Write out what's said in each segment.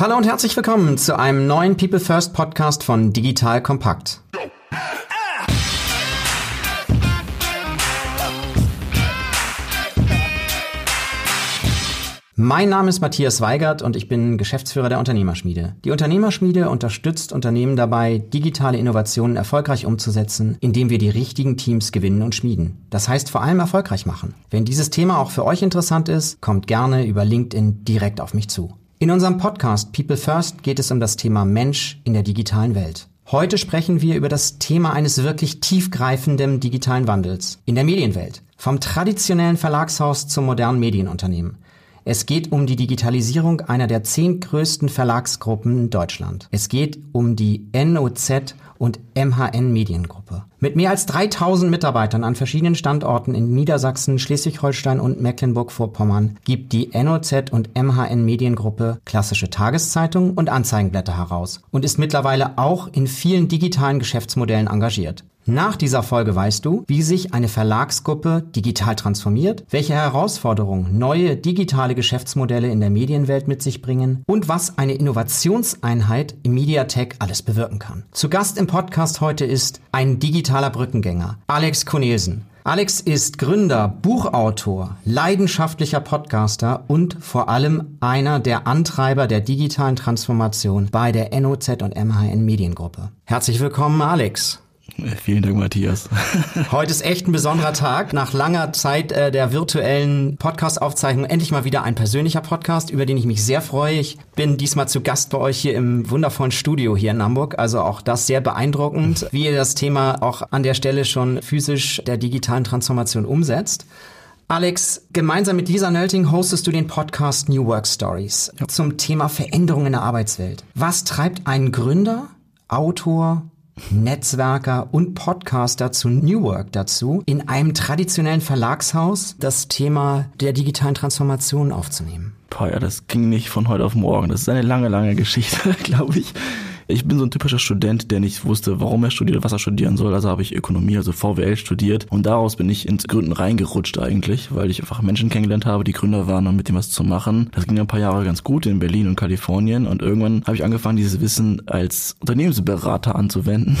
Hallo und herzlich willkommen zu einem neuen People First Podcast von Digital Kompakt. Mein Name ist Matthias Weigert und ich bin Geschäftsführer der Unternehmerschmiede. Die Unternehmerschmiede unterstützt Unternehmen dabei, digitale Innovationen erfolgreich umzusetzen, indem wir die richtigen Teams gewinnen und schmieden. Das heißt vor allem erfolgreich machen. Wenn dieses Thema auch für euch interessant ist, kommt gerne über LinkedIn direkt auf mich zu. In unserem Podcast People First geht es um das Thema Mensch in der digitalen Welt. Heute sprechen wir über das Thema eines wirklich tiefgreifenden digitalen Wandels in der Medienwelt. Vom traditionellen Verlagshaus zum modernen Medienunternehmen. Es geht um die Digitalisierung einer der zehn größten Verlagsgruppen in Deutschland. Es geht um die NOZ und MHN Mediengruppe. Mit mehr als 3000 Mitarbeitern an verschiedenen Standorten in Niedersachsen, Schleswig-Holstein und Mecklenburg-Vorpommern gibt die NOZ und MHN Mediengruppe klassische Tageszeitungen und Anzeigenblätter heraus und ist mittlerweile auch in vielen digitalen Geschäftsmodellen engagiert. Nach dieser Folge weißt du, wie sich eine Verlagsgruppe digital transformiert, welche Herausforderungen neue digitale Geschäftsmodelle in der Medienwelt mit sich bringen und was eine Innovationseinheit im Mediatek alles bewirken kann. Zu Gast im Podcast heute ist ein digitaler Brückengänger, Alex Cornelsen. Alex ist Gründer, Buchautor, leidenschaftlicher Podcaster und vor allem einer der Antreiber der digitalen Transformation bei der NOZ und MHN Mediengruppe. Herzlich willkommen, Alex. Vielen Dank, Matthias. Heute ist echt ein besonderer Tag. Nach langer Zeit äh, der virtuellen Podcast-Aufzeichnung endlich mal wieder ein persönlicher Podcast, über den ich mich sehr freue. Ich bin diesmal zu Gast bei euch hier im wundervollen Studio hier in Hamburg. Also auch das sehr beeindruckend, wie ihr das Thema auch an der Stelle schon physisch der digitalen Transformation umsetzt. Alex, gemeinsam mit Lisa Nölting hostest du den Podcast New Work Stories ja. zum Thema Veränderung in der Arbeitswelt. Was treibt einen Gründer, Autor, Netzwerker und Podcaster zu New Work dazu, in einem traditionellen Verlagshaus das Thema der digitalen Transformation aufzunehmen? Boah, ja, das ging nicht von heute auf morgen. Das ist eine lange, lange Geschichte, glaube ich. Ich bin so ein typischer Student, der nicht wusste, warum er studiert, was er studieren soll. Also habe ich Ökonomie, also VWL studiert. Und daraus bin ich ins Gründen reingerutscht eigentlich, weil ich einfach Menschen kennengelernt habe, die Gründer waren und mit dem was zu machen. Das ging ein paar Jahre ganz gut in Berlin und Kalifornien. Und irgendwann habe ich angefangen, dieses Wissen als Unternehmensberater anzuwenden.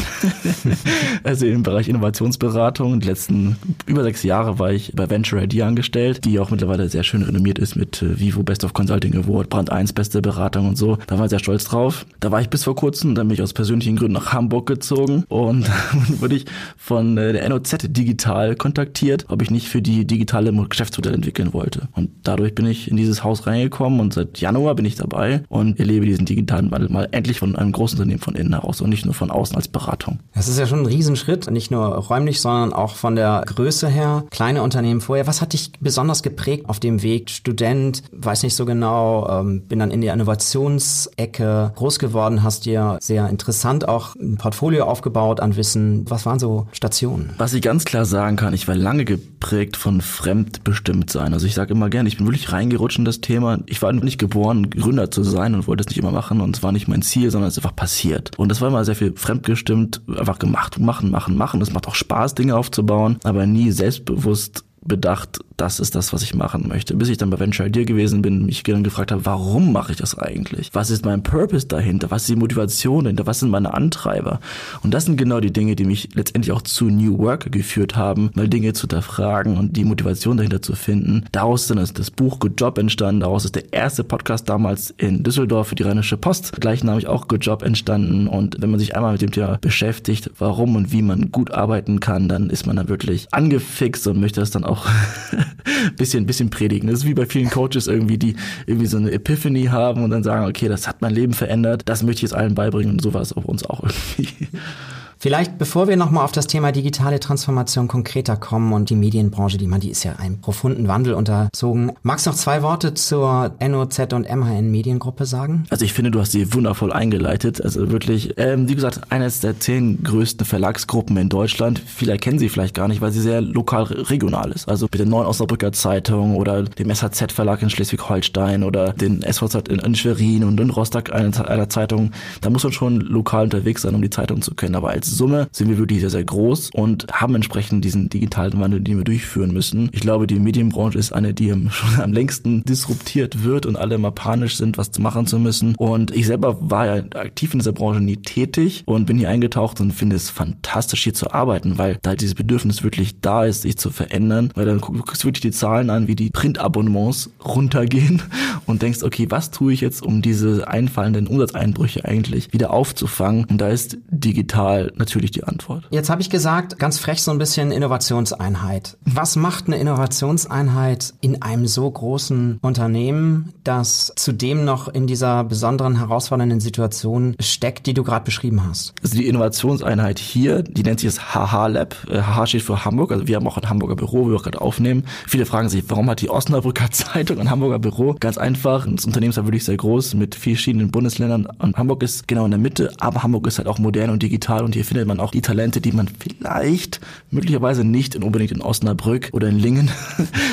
also im Bereich Innovationsberatung. Die letzten über sechs Jahre war ich bei Venture ID angestellt, die auch mittlerweile sehr schön renommiert ist mit äh, Vivo Best of Consulting Award, Brand 1 beste Beratung und so. Da war ich sehr stolz drauf. Da war ich bis vor kurzem nutzen. Dann bin ich aus persönlichen Gründen nach Hamburg gezogen und dann wurde ich von äh, der NOZ digital kontaktiert, ob ich nicht für die digitale Geschäftsmodell entwickeln wollte. Und dadurch bin ich in dieses Haus reingekommen und seit Januar bin ich dabei und erlebe diesen digitalen Wandel mal endlich von einem großen Unternehmen von innen heraus und nicht nur von außen als Beratung. Das ist ja schon ein Riesenschritt, nicht nur räumlich, sondern auch von der Größe her. Kleine Unternehmen vorher. Was hat dich besonders geprägt auf dem Weg? Student, weiß nicht so genau, ähm, bin dann in der Innovationsecke groß geworden, hast dir sehr interessant auch ein Portfolio aufgebaut an Wissen. Was waren so Stationen? Was ich ganz klar sagen kann, ich war lange geprägt von fremdbestimmt sein. Also ich sage immer gerne, ich bin wirklich reingerutscht in das Thema. Ich war nicht geboren, Gründer zu sein und wollte es nicht immer machen und es war nicht mein Ziel, sondern es ist einfach passiert. Und das war immer sehr viel fremdgestimmt, einfach gemacht, machen, machen, machen. Es macht auch Spaß, Dinge aufzubauen, aber nie selbstbewusst bedacht, das ist das, was ich machen möchte. Bis ich dann bei Venture Idea gewesen bin, mich dann gefragt habe, warum mache ich das eigentlich? Was ist mein Purpose dahinter? Was ist die Motivation dahinter? Was sind meine Antreiber? Und das sind genau die Dinge, die mich letztendlich auch zu New Work geführt haben, mal Dinge zu hinterfragen und die Motivation dahinter zu finden. Daraus ist das Buch Good Job entstanden. Daraus ist der erste Podcast damals in Düsseldorf für die Rheinische Post gleichnamig auch Good Job entstanden. Und wenn man sich einmal mit dem Thema beschäftigt, warum und wie man gut arbeiten kann, dann ist man da wirklich angefixt und möchte das dann auch bisschen, bisschen predigen. Das ist wie bei vielen Coaches irgendwie, die irgendwie so eine Epiphany haben und dann sagen, okay, das hat mein Leben verändert, das möchte ich jetzt allen beibringen und so war es auf uns auch irgendwie. Vielleicht, bevor wir nochmal auf das Thema digitale Transformation konkreter kommen und die Medienbranche, die man, die ist ja einem profunden Wandel unterzogen. Magst du noch zwei Worte zur NOZ und MHN Mediengruppe sagen? Also ich finde, du hast sie wundervoll eingeleitet. Also wirklich, ähm, wie gesagt, eines der zehn größten Verlagsgruppen in Deutschland. Viele kennen sie vielleicht gar nicht, weil sie sehr lokal regional ist. Also mit der Neuen Osnabrücker Zeitung oder dem SHZ Verlag in Schleswig-Holstein oder den SVZ in, in Schwerin und in Rostock einer Zeitung. Da muss man schon lokal unterwegs sein, um die Zeitung zu kennen. Aber als Summe sind wir wirklich sehr, sehr groß und haben entsprechend diesen digitalen Wandel, den wir durchführen müssen. Ich glaube, die Medienbranche ist eine, die schon am längsten disruptiert wird und alle immer panisch sind, was machen zu müssen. Und ich selber war ja aktiv in dieser Branche nie tätig und bin hier eingetaucht und finde es fantastisch, hier zu arbeiten, weil da dieses Bedürfnis wirklich da ist, sich zu verändern. Weil dann guckst du wirklich die Zahlen an, wie die Printabonnements runtergehen und denkst, okay, was tue ich jetzt, um diese einfallenden Umsatzeinbrüche eigentlich wieder aufzufangen? Und da ist digital natürlich die Antwort. Jetzt habe ich gesagt, ganz frech so ein bisschen Innovationseinheit. Was macht eine Innovationseinheit in einem so großen Unternehmen, das zudem noch in dieser besonderen herausfordernden Situation steckt, die du gerade beschrieben hast? Also die Innovationseinheit hier, die nennt sich das HH Lab. HH äh, steht für Hamburg. Also wir haben auch ein Hamburger Büro, wo wir gerade aufnehmen. Viele fragen sich, warum hat die Osnabrücker Zeitung ein Hamburger Büro? Ganz einfach. Das Unternehmen ist ja wirklich sehr groß mit verschiedenen Bundesländern. Und Hamburg ist genau in der Mitte, aber Hamburg ist halt auch modern und digital und hier findet man auch die Talente, die man vielleicht möglicherweise nicht in unbedingt in Osnabrück oder in Lingen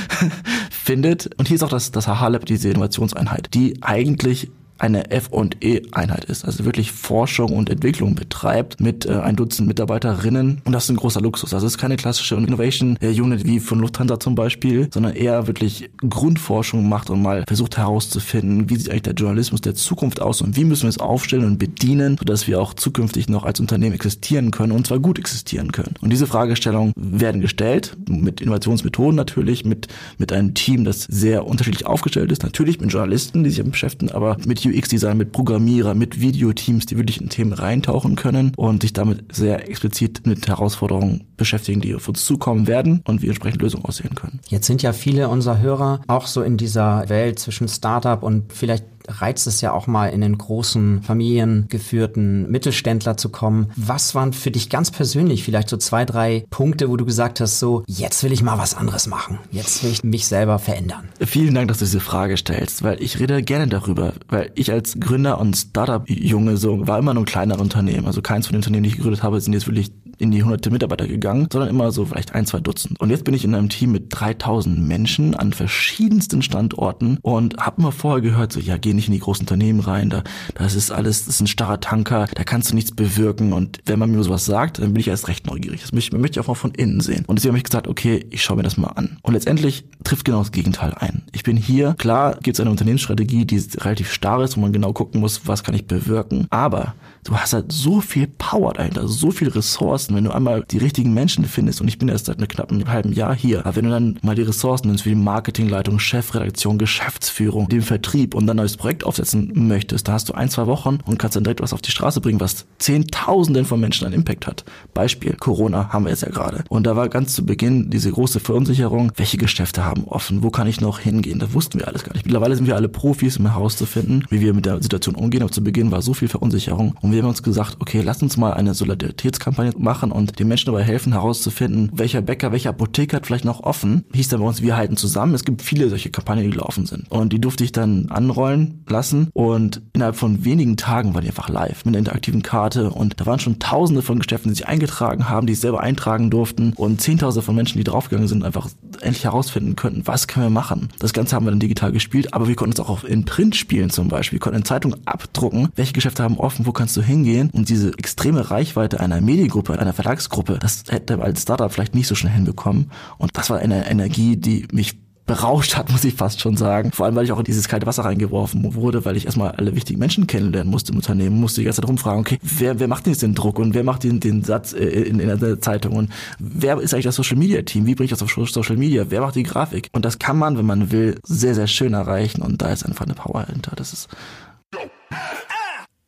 findet. Und hier ist auch das, das HH Lab, diese Innovationseinheit, die eigentlich eine F&E-Einheit ist, also wirklich Forschung und Entwicklung betreibt mit äh, ein Dutzend Mitarbeiterinnen und das ist ein großer Luxus. Also es ist keine klassische Innovation Unit wie von Lufthansa zum Beispiel, sondern eher wirklich Grundforschung macht und mal versucht herauszufinden, wie sieht eigentlich der Journalismus der Zukunft aus und wie müssen wir es aufstellen und bedienen, sodass wir auch zukünftig noch als Unternehmen existieren können und zwar gut existieren können. Und diese Fragestellungen werden gestellt mit Innovationsmethoden natürlich, mit mit einem Team, das sehr unterschiedlich aufgestellt ist, natürlich mit Journalisten, die sich beschäftigen, aber mit UX-Design, mit Programmierer, mit Videoteams, die wirklich in Themen reintauchen können und sich damit sehr explizit mit Herausforderungen beschäftigen, die auf uns zukommen werden und wie entsprechend Lösungen aussehen können. Jetzt sind ja viele unserer Hörer auch so in dieser Welt zwischen Startup und vielleicht reizt es ja auch mal in den großen familiengeführten Mittelständler zu kommen. Was waren für dich ganz persönlich vielleicht so zwei, drei Punkte, wo du gesagt hast, so, jetzt will ich mal was anderes machen. Jetzt will ich mich selber verändern. Vielen Dank, dass du diese Frage stellst, weil ich rede gerne darüber, weil ich als Gründer und Startup-Junge so war immer nur ein kleineres Unternehmen. Also keins von den Unternehmen, die ich gegründet habe, sind jetzt wirklich in die hunderte Mitarbeiter gegangen, sondern immer so vielleicht ein, zwei Dutzend. Und jetzt bin ich in einem Team mit 3000 Menschen an verschiedensten Standorten und habe immer vorher gehört, so, ja, geh nicht in die großen Unternehmen rein, da, das ist alles, das ist ein starrer Tanker, da kannst du nichts bewirken. Und wenn man mir sowas sagt, dann bin ich erst recht neugierig. Das möchte, möchte ich auch mal von innen sehen. Und deswegen habe ich gesagt, okay, ich schaue mir das mal an. Und letztendlich trifft genau das Gegenteil ein. Ich bin hier, klar gibt es eine Unternehmensstrategie, die relativ starr ist, wo man genau gucken muss, was kann ich bewirken. Aber du hast halt so viel Power dahinter, so viel Ressourcen, wenn du einmal die richtigen Menschen findest. Und ich bin erst seit einem knappen halben Jahr hier. Aber wenn du dann mal die Ressourcen nimmst, wie Marketingleitung, Chefredaktion, Geschäftsführung, den Vertrieb und dann neues Projekt aufsetzen möchtest, da hast du ein, zwei Wochen und kannst dann direkt was auf die Straße bringen, was Zehntausenden von Menschen einen Impact hat. Beispiel, Corona haben wir jetzt ja gerade. Und da war ganz zu Beginn diese große Verunsicherung, welche Geschäfte haben offen, wo kann ich noch hingehen? Da wussten wir alles gar nicht. Mittlerweile sind wir alle Profis, um herauszufinden, wie wir mit der Situation umgehen. Aber zu Beginn war so viel Verunsicherung. Und wir haben uns gesagt, okay, lass uns mal eine Solidaritätskampagne machen und den Menschen dabei helfen, herauszufinden, welcher Bäcker, welcher Apotheker hat vielleicht noch offen. Hieß dann bei uns, wir halten zusammen. Es gibt viele solche Kampagnen, die gelaufen sind. Und die durfte ich dann anrollen lassen. Und innerhalb von wenigen Tagen war die einfach live mit einer interaktiven Karte. Und da waren schon tausende von Geschäften, die sich eingetragen haben, die sich selber eintragen durften. Und zehntausende von Menschen, die draufgegangen sind, einfach endlich herausfinden könnten, was können wir machen. Das Ganze haben wir dann digital gespielt, aber wir konnten es auch in Print spielen zum Beispiel. Wir konnten in Zeitungen abdrucken, welche Geschäfte haben offen, wo kannst du hingehen. Und diese extreme Reichweite einer Mediengruppe, einer Verlagsgruppe, das hätte als Startup vielleicht nicht so schnell hinbekommen. Und das war eine Energie, die mich berauscht hat, muss ich fast schon sagen. Vor allem, weil ich auch in dieses kalte Wasser reingeworfen wurde, weil ich erstmal alle wichtigen Menschen kennenlernen musste im Unternehmen, musste die ganze Zeit rumfragen, okay, wer, wer macht denn jetzt den Druck und wer macht den, den Satz äh, in, in der Zeitung und wer ist eigentlich das Social Media Team? Wie bringe ich das auf Social Media? Wer macht die Grafik? Und das kann man, wenn man will, sehr, sehr schön erreichen und da ist einfach eine Power hinter. Das ist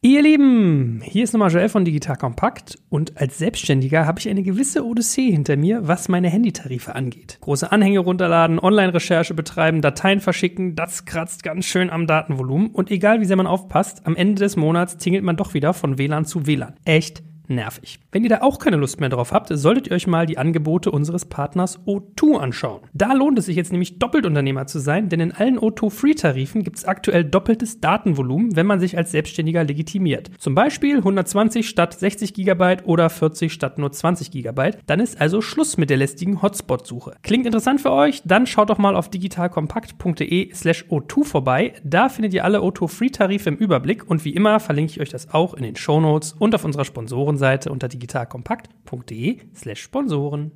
Ihr Lieben, hier ist nochmal Joel von Digital Kompakt und als Selbstständiger habe ich eine gewisse Odyssee hinter mir, was meine Handytarife angeht. Große Anhänge runterladen, Online-Recherche betreiben, Dateien verschicken, das kratzt ganz schön am Datenvolumen und egal wie sehr man aufpasst, am Ende des Monats tingelt man doch wieder von WLAN zu WLAN. Echt nervig. Wenn ihr da auch keine Lust mehr drauf habt, solltet ihr euch mal die Angebote unseres Partners O2 anschauen. Da lohnt es sich jetzt nämlich doppelt Unternehmer zu sein, denn in allen O2 Free-Tarifen gibt es aktuell doppeltes Datenvolumen, wenn man sich als Selbstständiger legitimiert. Zum Beispiel 120 statt 60 GB oder 40 statt nur 20 GB. Dann ist also Schluss mit der lästigen Hotspot-Suche. Klingt interessant für euch? Dann schaut doch mal auf digitalkompakt.de slash O2 vorbei. Da findet ihr alle O2 Free-Tarife im Überblick und wie immer verlinke ich euch das auch in den Shownotes und auf unserer Sponsoren Sponsorenseite unter digitalkompakt.de slash Sponsoren.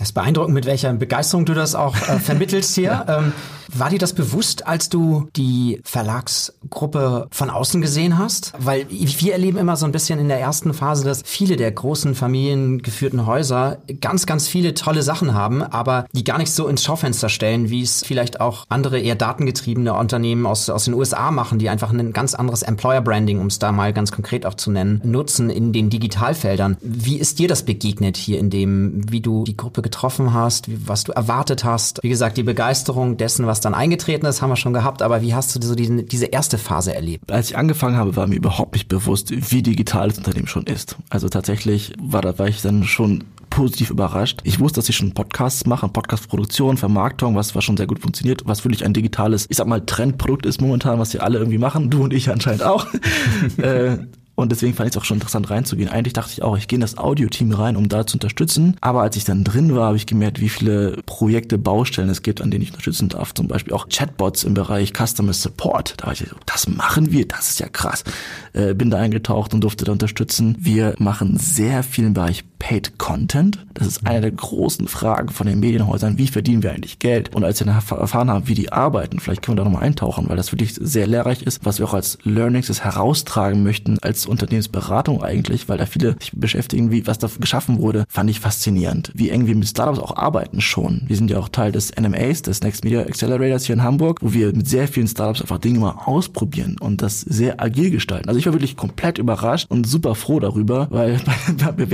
Es ist beeindruckend, mit welcher Begeisterung du das auch äh, vermittelst hier. ja. ähm, war dir das bewusst, als du die Verlagsgruppe von außen gesehen hast? Weil wir erleben immer so ein bisschen in der ersten Phase, dass viele der großen familiengeführten Häuser ganz, ganz viele tolle Sachen haben, aber die gar nicht so ins Schaufenster stellen, wie es vielleicht auch andere eher datengetriebene Unternehmen aus, aus den USA machen, die einfach ein ganz anderes Employer-Branding, um es da mal ganz konkret auch zu nennen, nutzen in den Digitalfeldern. Wie ist dir das begegnet hier in dem, wie du die Gruppe getroffen hast, was du erwartet hast? Wie gesagt, die Begeisterung dessen, was was dann eingetreten ist, haben wir schon gehabt, aber wie hast du so diese, diese erste Phase erlebt? Als ich angefangen habe, war mir überhaupt nicht bewusst, wie digital das Unternehmen schon ist. Also tatsächlich war da war ich dann schon positiv überrascht. Ich wusste, dass ich schon Podcasts mache, Podcastproduktion, Vermarktung, was, was schon sehr gut funktioniert, was wirklich ein digitales, ich sag mal, Trendprodukt ist momentan, was wir alle irgendwie machen, du und ich anscheinend auch. äh, und deswegen fand ich es auch schon interessant reinzugehen. Eigentlich dachte ich auch, ich gehe in das Audio-Team rein, um da zu unterstützen. Aber als ich dann drin war, habe ich gemerkt, wie viele Projekte, Baustellen es gibt, an denen ich unterstützen darf. Zum Beispiel auch Chatbots im Bereich Customer Support. Da war ich so, das machen wir, das ist ja krass. Äh, bin da eingetaucht und durfte da unterstützen. Wir machen sehr viel im Bereich Paid Content. Das ist eine der großen Fragen von den Medienhäusern. Wie verdienen wir eigentlich Geld? Und als wir erfahren haben, wie die arbeiten, vielleicht können wir da nochmal eintauchen, weil das wirklich sehr lehrreich ist, was wir auch als Learnings heraustragen möchten als Unternehmensberatung eigentlich, weil da viele sich beschäftigen, wie was da geschaffen wurde, fand ich faszinierend. Wie eng wir mit Startups auch arbeiten schon. Wir sind ja auch Teil des NMAs, des Next Media Accelerators hier in Hamburg, wo wir mit sehr vielen Startups einfach Dinge mal ausprobieren und das sehr agil gestalten. Also ich war wirklich komplett überrascht und super froh darüber, weil beim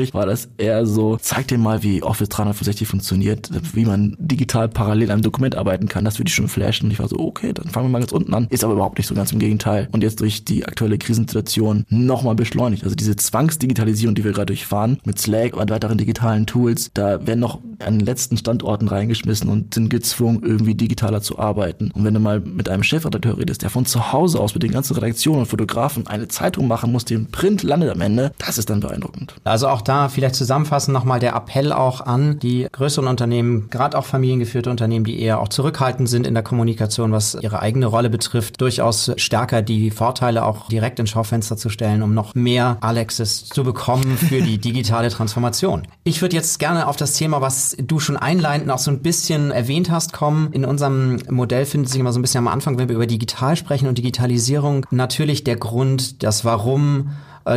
Bewerbungsgespräch war das eher so, zeig dir mal, wie Office 365 funktioniert, wie man digital parallel an einem Dokument arbeiten kann. Das würde ich schon flashen. Und ich war so, okay, dann fangen wir mal ganz unten an. Ist aber überhaupt nicht so ganz im Gegenteil. Und jetzt durch die aktuelle Krisensituation nochmal beschleunigt. Also diese Zwangsdigitalisierung, die wir gerade durchfahren, mit Slack und weiteren digitalen Tools, da werden noch an den letzten Standorten reingeschmissen und sind gezwungen, irgendwie digitaler zu arbeiten. Und wenn du mal mit einem Chefredakteur redest, der von zu Hause aus mit den ganzen Redaktionen und Fotografen eine Zeitung machen muss, im Print landet am Ende, das ist dann beeindruckend. Also auch da vielleicht zusammenfassend nochmal der Appell auch an die größeren Unternehmen, gerade auch familiengeführte Unternehmen, die eher auch zurückhaltend sind in der Kommunikation, was ihre eigene Rolle betrifft, durchaus stärker die Vorteile auch direkt ins Schaufenster zu stellen, um noch mehr Alexis zu bekommen für die digitale Transformation. Ich würde jetzt gerne auf das Thema, was du schon einleitend auch so ein bisschen erwähnt hast, kommen. In unserem Modell findet sich immer so ein bisschen am Anfang, wenn wir über digital sprechen und Digitalisierung, natürlich der Grund, das Warum,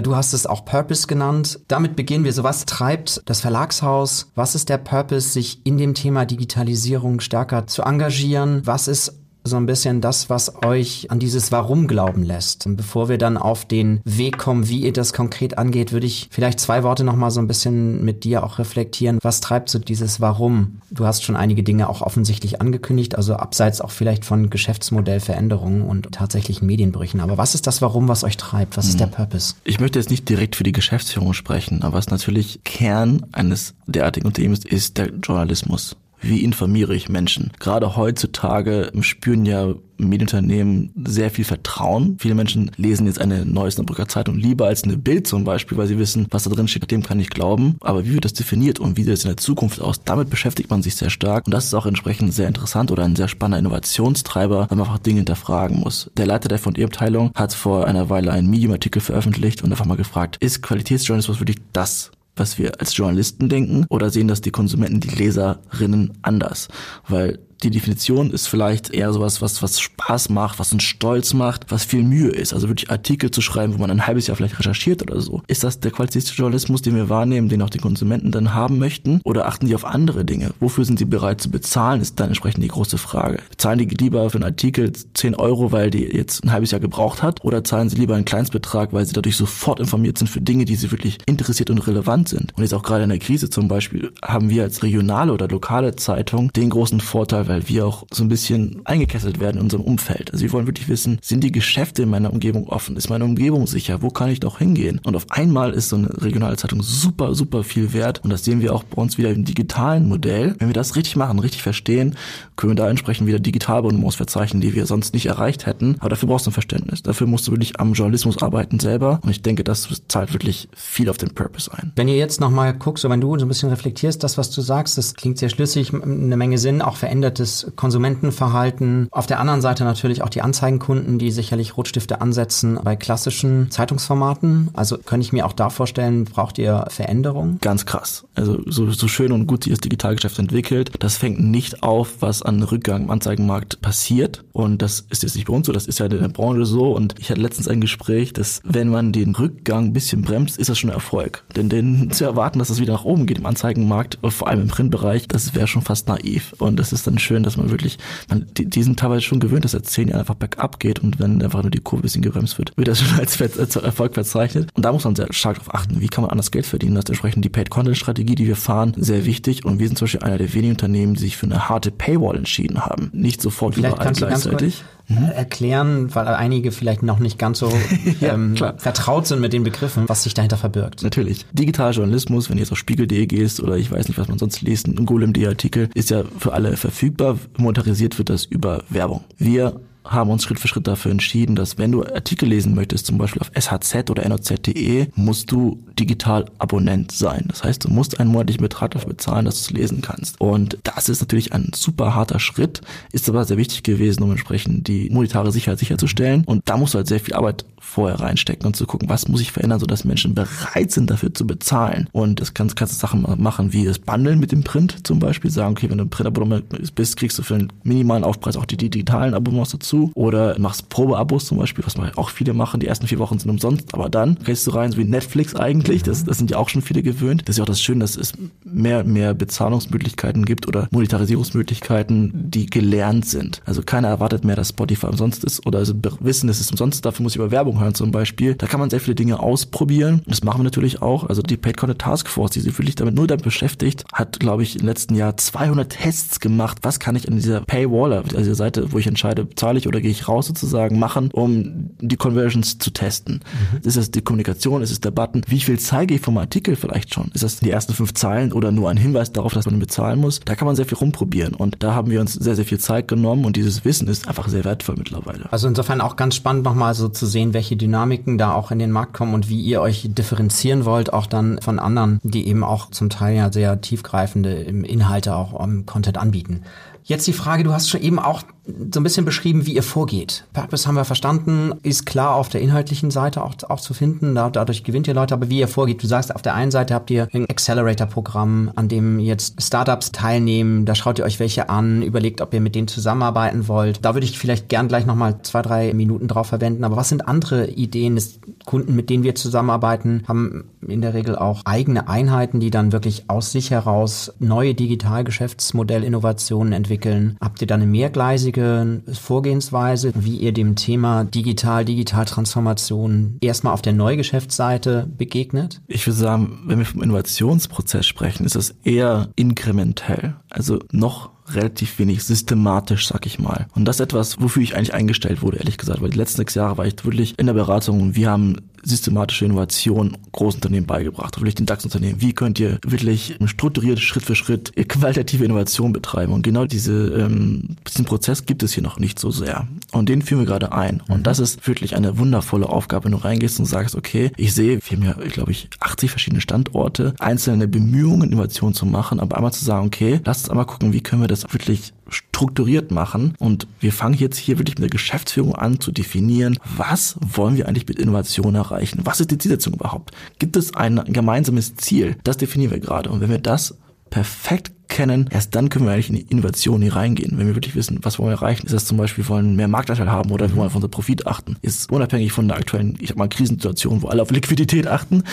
Du hast es auch Purpose genannt. Damit beginnen wir. So was treibt das Verlagshaus? Was ist der Purpose, sich in dem Thema Digitalisierung stärker zu engagieren? Was ist so ein bisschen das, was euch an dieses Warum glauben lässt. Und bevor wir dann auf den Weg kommen, wie ihr das konkret angeht, würde ich vielleicht zwei Worte nochmal so ein bisschen mit dir auch reflektieren. Was treibt so dieses Warum? Du hast schon einige Dinge auch offensichtlich angekündigt, also abseits auch vielleicht von Geschäftsmodellveränderungen und tatsächlichen Medienbrüchen. Aber was ist das Warum, was euch treibt? Was ist der hm. Purpose? Ich möchte jetzt nicht direkt für die Geschäftsführung sprechen, aber was natürlich Kern eines derartigen Unternehmens ist der Journalismus wie informiere ich Menschen? Gerade heutzutage spüren ja Medienunternehmen sehr viel Vertrauen. Viele Menschen lesen jetzt eine neue Osnabrücker Zeitung lieber als eine Bild zum Beispiel, weil sie wissen, was da drin steht, dem kann ich glauben. Aber wie wird das definiert und wie sieht es in der Zukunft aus? Damit beschäftigt man sich sehr stark und das ist auch entsprechend sehr interessant oder ein sehr spannender Innovationstreiber, weil man einfach Dinge hinterfragen muss. Der Leiter der Von-E-Abteilung hat vor einer Weile einen Medium-Artikel veröffentlicht und einfach mal gefragt, ist Qualitätsjournalismus wirklich das, was wir als Journalisten denken oder sehen das die Konsumenten, die Leserinnen anders? Weil die Definition ist vielleicht eher sowas, was, was Spaß macht, was uns stolz macht, was viel Mühe ist. Also wirklich Artikel zu schreiben, wo man ein halbes Jahr vielleicht recherchiert oder so. Ist das der qualitätische Journalismus, den wir wahrnehmen, den auch die Konsumenten dann haben möchten? Oder achten sie auf andere Dinge? Wofür sind sie bereit zu bezahlen, ist dann entsprechend die große Frage. Zahlen die lieber für einen Artikel 10 Euro, weil die jetzt ein halbes Jahr gebraucht hat? Oder zahlen sie lieber einen Kleinstbetrag, weil sie dadurch sofort informiert sind für Dinge, die sie wirklich interessiert und relevant sind? Und jetzt auch gerade in der Krise zum Beispiel haben wir als regionale oder lokale Zeitung den großen Vorteil, weil wir auch so ein bisschen eingekesselt werden in unserem Umfeld. Also wir wollen wirklich wissen, sind die Geschäfte in meiner Umgebung offen? Ist meine Umgebung sicher? Wo kann ich noch hingehen? Und auf einmal ist so eine regionale Zeitung super, super viel wert. Und das sehen wir auch bei uns wieder im digitalen Modell. Wenn wir das richtig machen, richtig verstehen, können wir da entsprechend wieder Digitalbonbons verzeichnen, die wir sonst nicht erreicht hätten. Aber dafür brauchst du ein Verständnis. Dafür musst du wirklich am Journalismus arbeiten selber. Und ich denke, das zahlt wirklich viel auf den Purpose ein. Wenn ihr jetzt nochmal guckst, so wenn du so ein bisschen reflektierst, das, was du sagst, das klingt sehr schlüssig, eine Menge Sinn, auch verändert verändertes Konsumentenverhalten. Auf der anderen Seite natürlich auch die Anzeigenkunden, die sicherlich Rotstifte ansetzen bei klassischen Zeitungsformaten. Also könnte ich mir auch da vorstellen, braucht ihr Veränderungen? Ganz krass. Also so, so schön und gut sich das Digitalgeschäft entwickelt, das fängt nicht auf, was an Rückgang im Anzeigenmarkt passiert. Und das ist jetzt nicht bei uns so, das ist ja in der Branche so. Und ich hatte letztens ein Gespräch, dass wenn man den Rückgang ein bisschen bremst, ist das schon ein Erfolg. Denn, denn zu erwarten, dass es das wieder nach oben geht im Anzeigenmarkt, vor allem im Printbereich, das wäre schon fast naiv. Und das ist dann schön, dass man wirklich, man, die, die sind teilweise schon gewöhnt, dass seit zehn einfach bergab geht und wenn einfach nur die Kurve ein bisschen gebremst wird, wird das schon als, als Erfolg verzeichnet. Und da muss man sehr stark darauf achten, wie kann man anders Geld verdienen. Das ist entsprechend die Paid-Content-Strategie, die wir fahren, sehr wichtig. Und wir sind zum Beispiel einer der wenigen Unternehmen, die sich für eine harte Paywall entschieden haben. Nicht sofort Vielleicht überall gleichzeitig. Mhm. erklären, weil einige vielleicht noch nicht ganz so ja, ähm, vertraut sind mit den Begriffen, was sich dahinter verbirgt. Natürlich. Digitaler Journalismus, wenn du jetzt auf Spiegel.de gehst oder ich weiß nicht, was man sonst liest, ein Golem.de-Artikel, ist ja für alle verfügbar. Monetarisiert wird das über Werbung. Wir haben uns Schritt für Schritt dafür entschieden, dass wenn du Artikel lesen möchtest, zum Beispiel auf shz oder noz.de, musst du digital Abonnent sein. Das heißt, du musst einen monatlichen Betrag dafür bezahlen, dass du es lesen kannst. Und das ist natürlich ein super harter Schritt, ist aber sehr wichtig gewesen, um entsprechend die monetare Sicherheit sicherzustellen. Und da musst du halt sehr viel Arbeit vorher reinstecken und zu gucken, was muss ich verändern, sodass Menschen bereit sind, dafür zu bezahlen. Und das kannst, kannst du Sachen machen wie das Bundle mit dem Print zum Beispiel, sagen, okay, wenn du ein Print-Abonnement bist, kriegst du für einen minimalen Aufpreis auch die digitalen Abonnements dazu. Oder machst Probeabos zum Beispiel, was auch viele machen. Die ersten vier Wochen sind umsonst, aber dann gehst du rein, so wie Netflix eigentlich. Das, das sind ja auch schon viele gewöhnt. Das ist ja auch das Schöne, dass es mehr, mehr Bezahlungsmöglichkeiten gibt oder Monetarisierungsmöglichkeiten, die gelernt sind. Also keiner erwartet mehr, dass Spotify umsonst ist oder also wissen, es ist umsonst, dafür muss ich über Werbung hören zum Beispiel. Da kann man sehr viele Dinge ausprobieren. Das machen wir natürlich auch. Also die Paid Content Task Force, die sich wirklich damit nur damit beschäftigt, hat, glaube ich, im letzten Jahr 200 Tests gemacht. Was kann ich an dieser Paywall, also dieser Seite, wo ich entscheide, zahle ich oder gehe ich raus sozusagen, machen, um die Conversions zu testen. Mhm. Ist das die Kommunikation? Ist es der Button? Wie viel zeige ich vom Artikel vielleicht schon? Ist das die ersten fünf Zeilen oder nur ein Hinweis darauf, dass man bezahlen muss? Da kann man sehr viel rumprobieren. Und da haben wir uns sehr, sehr viel Zeit genommen und dieses Wissen ist einfach sehr wertvoll mittlerweile. Also insofern auch ganz spannend nochmal so zu sehen, welche Dynamiken da auch in den Markt kommen und wie ihr euch differenzieren wollt, auch dann von anderen, die eben auch zum Teil ja sehr tiefgreifende Inhalte auch am Content anbieten. Jetzt die Frage, du hast schon eben auch so ein bisschen beschrieben, wie ihr vorgeht. Purpose haben wir verstanden, ist klar auf der inhaltlichen Seite auch, auch zu finden. Da, dadurch gewinnt ihr Leute, aber wie ihr vorgeht, du sagst, auf der einen Seite habt ihr ein Accelerator-Programm, an dem jetzt Startups teilnehmen. Da schaut ihr euch welche an, überlegt, ob ihr mit denen zusammenarbeiten wollt. Da würde ich vielleicht gern gleich nochmal zwei, drei Minuten drauf verwenden. Aber was sind andere Ideen des Kunden, mit denen wir zusammenarbeiten, haben in der Regel auch eigene Einheiten, die dann wirklich aus sich heraus neue Digitalgeschäftsmodellinnovationen entwickeln. Habt ihr dann eine mehrgleisige vernünftige Vorgehensweise, wie ihr dem Thema Digital, Digitaltransformation erstmal auf der Neugeschäftsseite begegnet? Ich würde sagen, wenn wir vom Innovationsprozess sprechen, ist das eher inkrementell. Also noch relativ wenig systematisch, sag ich mal. Und das ist etwas, wofür ich eigentlich eingestellt wurde, ehrlich gesagt, weil die letzten sechs Jahre war ich wirklich in der Beratung und wir haben systematische Innovation Großunternehmen beigebracht, wirklich den DAX-Unternehmen. Wie könnt ihr wirklich strukturiert Schritt für Schritt qualitative Innovation betreiben? Und genau diese, ähm, diesen Prozess gibt es hier noch nicht so sehr. Und den führen wir gerade ein. Und mhm. das ist wirklich eine wundervolle Aufgabe, wenn du reingehst und sagst, okay, ich sehe, wir haben ja, glaube ich, 80 verschiedene Standorte, einzelne Bemühungen, Innovation zu machen, aber einmal zu sagen, okay, lass uns einmal gucken, wie können wir das wirklich strukturiert machen. Und wir fangen jetzt hier wirklich mit der Geschäftsführung an zu definieren, was wollen wir eigentlich mit Innovation erreichen? Was ist die Zielsetzung überhaupt? Gibt es ein gemeinsames Ziel? Das definieren wir gerade. Und wenn wir das perfekt kennen, erst dann können wir eigentlich in die Innovation hier reingehen. Wenn wir wirklich wissen, was wollen wir erreichen, ist das zum Beispiel, wir wollen mehr Marktanteil haben oder wir wollen auf unser Profit achten. Ist unabhängig von der aktuellen, ich sag mal, Krisensituation, wo alle auf Liquidität achten.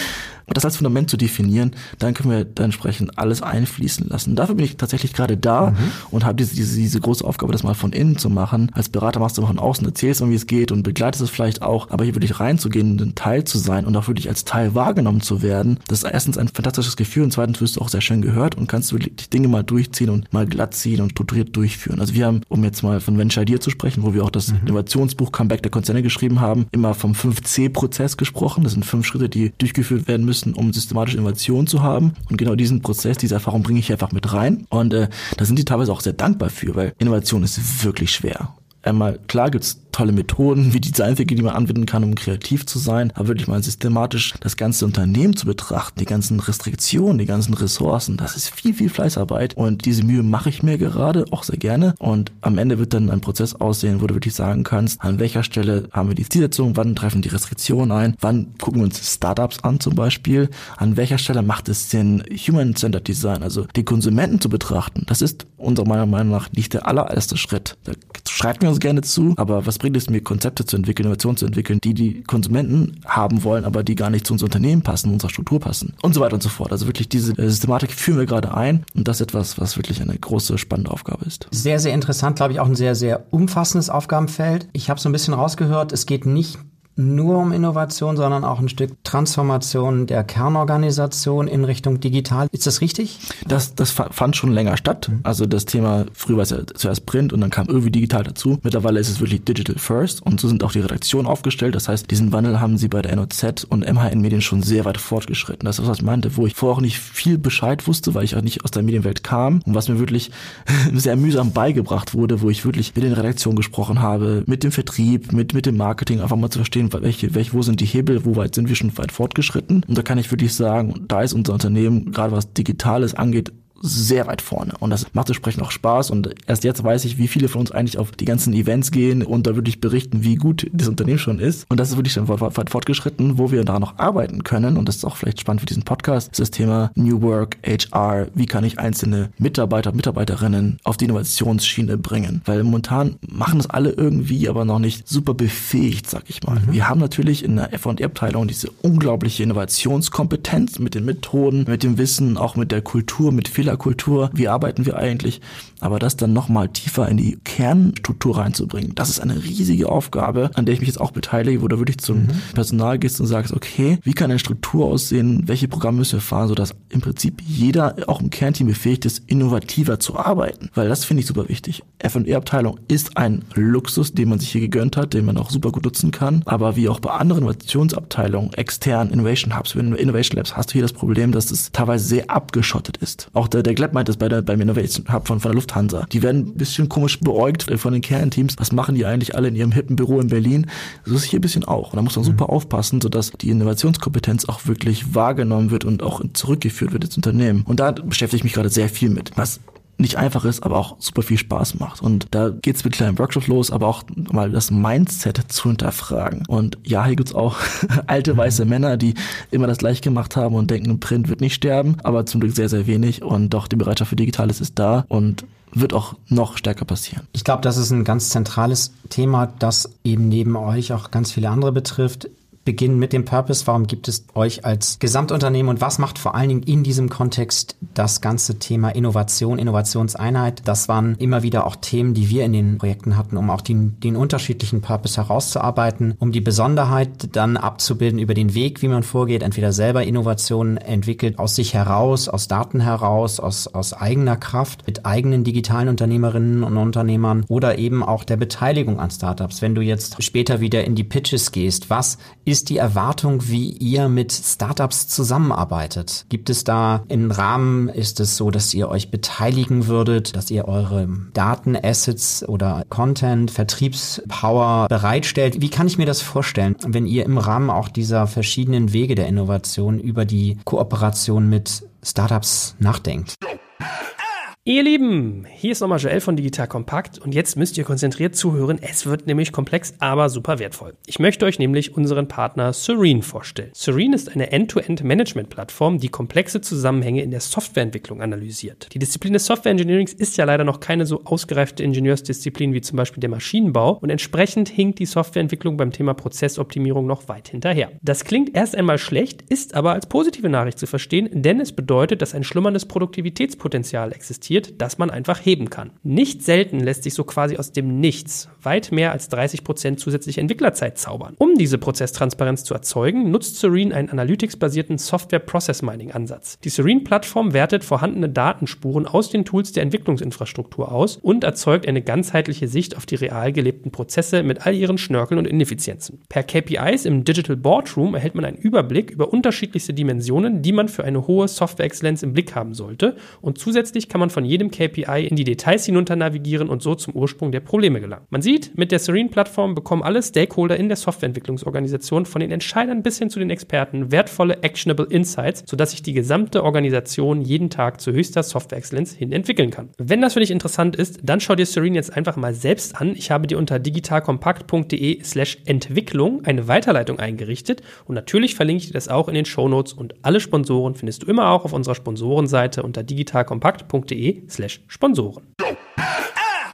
Und das als Fundament zu definieren, dann können wir dann entsprechend alles einfließen lassen. Dafür bin ich tatsächlich gerade da mhm. und habe diese, diese, diese große Aufgabe, das mal von innen zu machen. Als Berater machst du mal von außen, erzählst wie es geht und begleitest es vielleicht auch, aber hier wirklich reinzugehen, ein Teil zu sein und auch wirklich als Teil wahrgenommen zu werden, das ist erstens ein fantastisches Gefühl und zweitens wirst du auch sehr schön gehört und kannst wirklich die Dinge mal durchziehen und mal glatt ziehen und strukturiert durchführen. Also wir haben, um jetzt mal von Venture Idea zu sprechen, wo wir auch das mhm. Innovationsbuch Comeback der Konzerne geschrieben haben, immer vom 5C-Prozess gesprochen. Das sind fünf Schritte, die durchgeführt werden müssen, um systematische Innovation zu haben. Und genau diesen Prozess, diese Erfahrung bringe ich einfach mit rein. Und äh, da sind die teilweise auch sehr dankbar für, weil Innovation ist wirklich schwer. Einmal, klar gibt's tolle Methoden wie Design Thinking, die man anwenden kann, um kreativ zu sein, aber wirklich mal systematisch das ganze Unternehmen zu betrachten, die ganzen Restriktionen, die ganzen Ressourcen, das ist viel, viel Fleißarbeit und diese Mühe mache ich mir gerade auch sehr gerne und am Ende wird dann ein Prozess aussehen, wo du wirklich sagen kannst, an welcher Stelle haben wir die Zielsetzung, wann treffen die Restriktionen ein, wann gucken wir uns Startups an zum Beispiel, an welcher Stelle macht es Sinn, Human-Centered Design, also die Konsumenten zu betrachten. Das ist unserer Meinung nach nicht der allererste Schritt. Da schreibt mir uns gerne zu, aber was bringt es mir, Konzepte zu entwickeln, Innovationen zu entwickeln, die die Konsumenten haben wollen, aber die gar nicht zu unserem Unternehmen passen, unserer Struktur passen und so weiter und so fort. Also wirklich diese äh, Systematik führen wir gerade ein und das ist etwas, was wirklich eine große, spannende Aufgabe ist. Sehr, sehr interessant, glaube ich, auch ein sehr, sehr umfassendes Aufgabenfeld. Ich habe so ein bisschen rausgehört, es geht nicht nur um Innovation, sondern auch ein Stück Transformation der Kernorganisation in Richtung digital. Ist das richtig? Das, das fand schon länger statt. Mhm. Also das Thema, früher war es ja zuerst Print und dann kam irgendwie digital dazu. Mittlerweile ist es wirklich Digital First und so sind auch die Redaktionen aufgestellt. Das heißt, diesen Wandel haben sie bei der NOZ und MHN Medien schon sehr weit fortgeschritten. Das ist, was ich meinte, wo ich vorher auch nicht viel Bescheid wusste, weil ich auch nicht aus der Medienwelt kam und was mir wirklich sehr mühsam beigebracht wurde, wo ich wirklich mit den Redaktionen gesprochen habe, mit dem Vertrieb, mit, mit dem Marketing, einfach mal zu verstehen, welche, welche, wo sind die Hebel, wo weit sind wir schon weit fortgeschritten. Und da kann ich wirklich sagen, da ist unser Unternehmen, gerade was Digitales angeht, sehr weit vorne. Und das macht entsprechend auch Spaß. Und erst jetzt weiß ich, wie viele von uns eigentlich auf die ganzen Events gehen und da wirklich berichten, wie gut das Unternehmen schon ist. Und das ist wirklich schon weit fortgeschritten, wo wir da noch arbeiten können. Und das ist auch vielleicht spannend für diesen Podcast, ist das Thema New Work, HR. Wie kann ich einzelne Mitarbeiter, Mitarbeiterinnen auf die Innovationsschiene bringen? Weil momentan machen das alle irgendwie, aber noch nicht super befähigt, sag ich mal. Mhm. Wir haben natürlich in der F&E-Abteilung diese unglaubliche Innovationskompetenz mit den Methoden, mit dem Wissen, auch mit der Kultur, mit Fehler Fehlerkultur, wie arbeiten wir eigentlich, aber das dann nochmal tiefer in die Kernstruktur reinzubringen, das ist eine riesige Aufgabe, an der ich mich jetzt auch beteilige, wo du wirklich zum mhm. Personal gehst und sagst, okay, wie kann eine Struktur aussehen, welche Programme müssen wir fahren, sodass im Prinzip jeder auch im Kernteam befähigt ist, innovativer zu arbeiten, weil das finde ich super wichtig. F&E-Abteilung ist ein Luxus, den man sich hier gegönnt hat, den man auch super gut nutzen kann, aber wie auch bei anderen Innovationsabteilungen, externen Innovation Hubs, Innovation Labs, hast du hier das Problem, dass es teilweise sehr abgeschottet ist. Auch der, der Glepp meint das bei der, beim Innovation Hub von, von der Lufthansa. Die werden ein bisschen komisch beäugt von den Kernteams. Was machen die eigentlich alle in ihrem hippen Büro in Berlin? So ist es hier ein bisschen auch. Und da muss man mhm. super aufpassen, sodass die Innovationskompetenz auch wirklich wahrgenommen wird und auch zurückgeführt wird ins Unternehmen. Und da beschäftige ich mich gerade sehr viel mit. Was nicht einfach ist, aber auch super viel Spaß macht. Und da geht's mit kleinen Workshops los, aber auch mal das Mindset zu hinterfragen. Und ja, hier gibt's auch alte weiße Männer, die immer das gleich gemacht haben und denken, Print wird nicht sterben, aber zum Glück sehr, sehr wenig. Und doch die Bereitschaft für Digitales ist da und wird auch noch stärker passieren. Ich glaube, das ist ein ganz zentrales Thema, das eben neben euch auch ganz viele andere betrifft beginnen mit dem Purpose. Warum gibt es euch als Gesamtunternehmen und was macht vor allen Dingen in diesem Kontext das ganze Thema Innovation, Innovationseinheit? Das waren immer wieder auch Themen, die wir in den Projekten hatten, um auch den, den unterschiedlichen Purpose herauszuarbeiten, um die Besonderheit dann abzubilden über den Weg, wie man vorgeht, entweder selber Innovationen entwickelt, aus sich heraus, aus Daten heraus, aus, aus eigener Kraft, mit eigenen digitalen Unternehmerinnen und Unternehmern oder eben auch der Beteiligung an Startups. Wenn du jetzt später wieder in die Pitches gehst, was ist die Erwartung, wie ihr mit Startups zusammenarbeitet? Gibt es da einen Rahmen, ist es so, dass ihr euch beteiligen würdet, dass ihr eure Datenassets oder Content, Vertriebspower bereitstellt? Wie kann ich mir das vorstellen, wenn ihr im Rahmen auch dieser verschiedenen Wege der Innovation über die Kooperation mit Startups nachdenkt? Ihr Lieben, hier ist nochmal Joel von Digital Kompakt und jetzt müsst ihr konzentriert zuhören. Es wird nämlich komplex, aber super wertvoll. Ich möchte euch nämlich unseren Partner Serene vorstellen. Serene ist eine End-to-End-Management-Plattform, die komplexe Zusammenhänge in der Softwareentwicklung analysiert. Die Disziplin des Software Engineerings ist ja leider noch keine so ausgereifte Ingenieursdisziplin wie zum Beispiel der Maschinenbau und entsprechend hinkt die Softwareentwicklung beim Thema Prozessoptimierung noch weit hinterher. Das klingt erst einmal schlecht, ist aber als positive Nachricht zu verstehen, denn es bedeutet, dass ein schlummerndes Produktivitätspotenzial existiert existiert, das man einfach heben kann. Nicht selten lässt sich so quasi aus dem Nichts weit mehr als 30 Prozent zusätzliche Entwicklerzeit zaubern. Um diese Prozesstransparenz zu erzeugen, nutzt Serene einen Analytics-basierten Software-Process-Mining-Ansatz. Die Serene-Plattform wertet vorhandene Datenspuren aus den Tools der Entwicklungsinfrastruktur aus und erzeugt eine ganzheitliche Sicht auf die real gelebten Prozesse mit all ihren Schnörkeln und Ineffizienzen. Per KPIs im Digital Boardroom erhält man einen Überblick über unterschiedlichste Dimensionen, die man für eine hohe Software-Exzellenz im Blick haben sollte und zusätzlich kann man von von jedem KPI in die Details hinunter navigieren und so zum Ursprung der Probleme gelangen. Man sieht, mit der Serene-Plattform bekommen alle Stakeholder in der Softwareentwicklungsorganisation von den Entscheidern bis hin zu den Experten wertvolle Actionable Insights, sodass sich die gesamte Organisation jeden Tag zu höchster Software-Exzellenz hin entwickeln kann. Wenn das für dich interessant ist, dann schau dir Serene jetzt einfach mal selbst an. Ich habe dir unter digitalkompakt.de slash Entwicklung eine Weiterleitung eingerichtet und natürlich verlinke ich dir das auch in den Shownotes und alle Sponsoren findest du immer auch auf unserer Sponsorenseite unter digitalkompakt.de slash Sponsoren.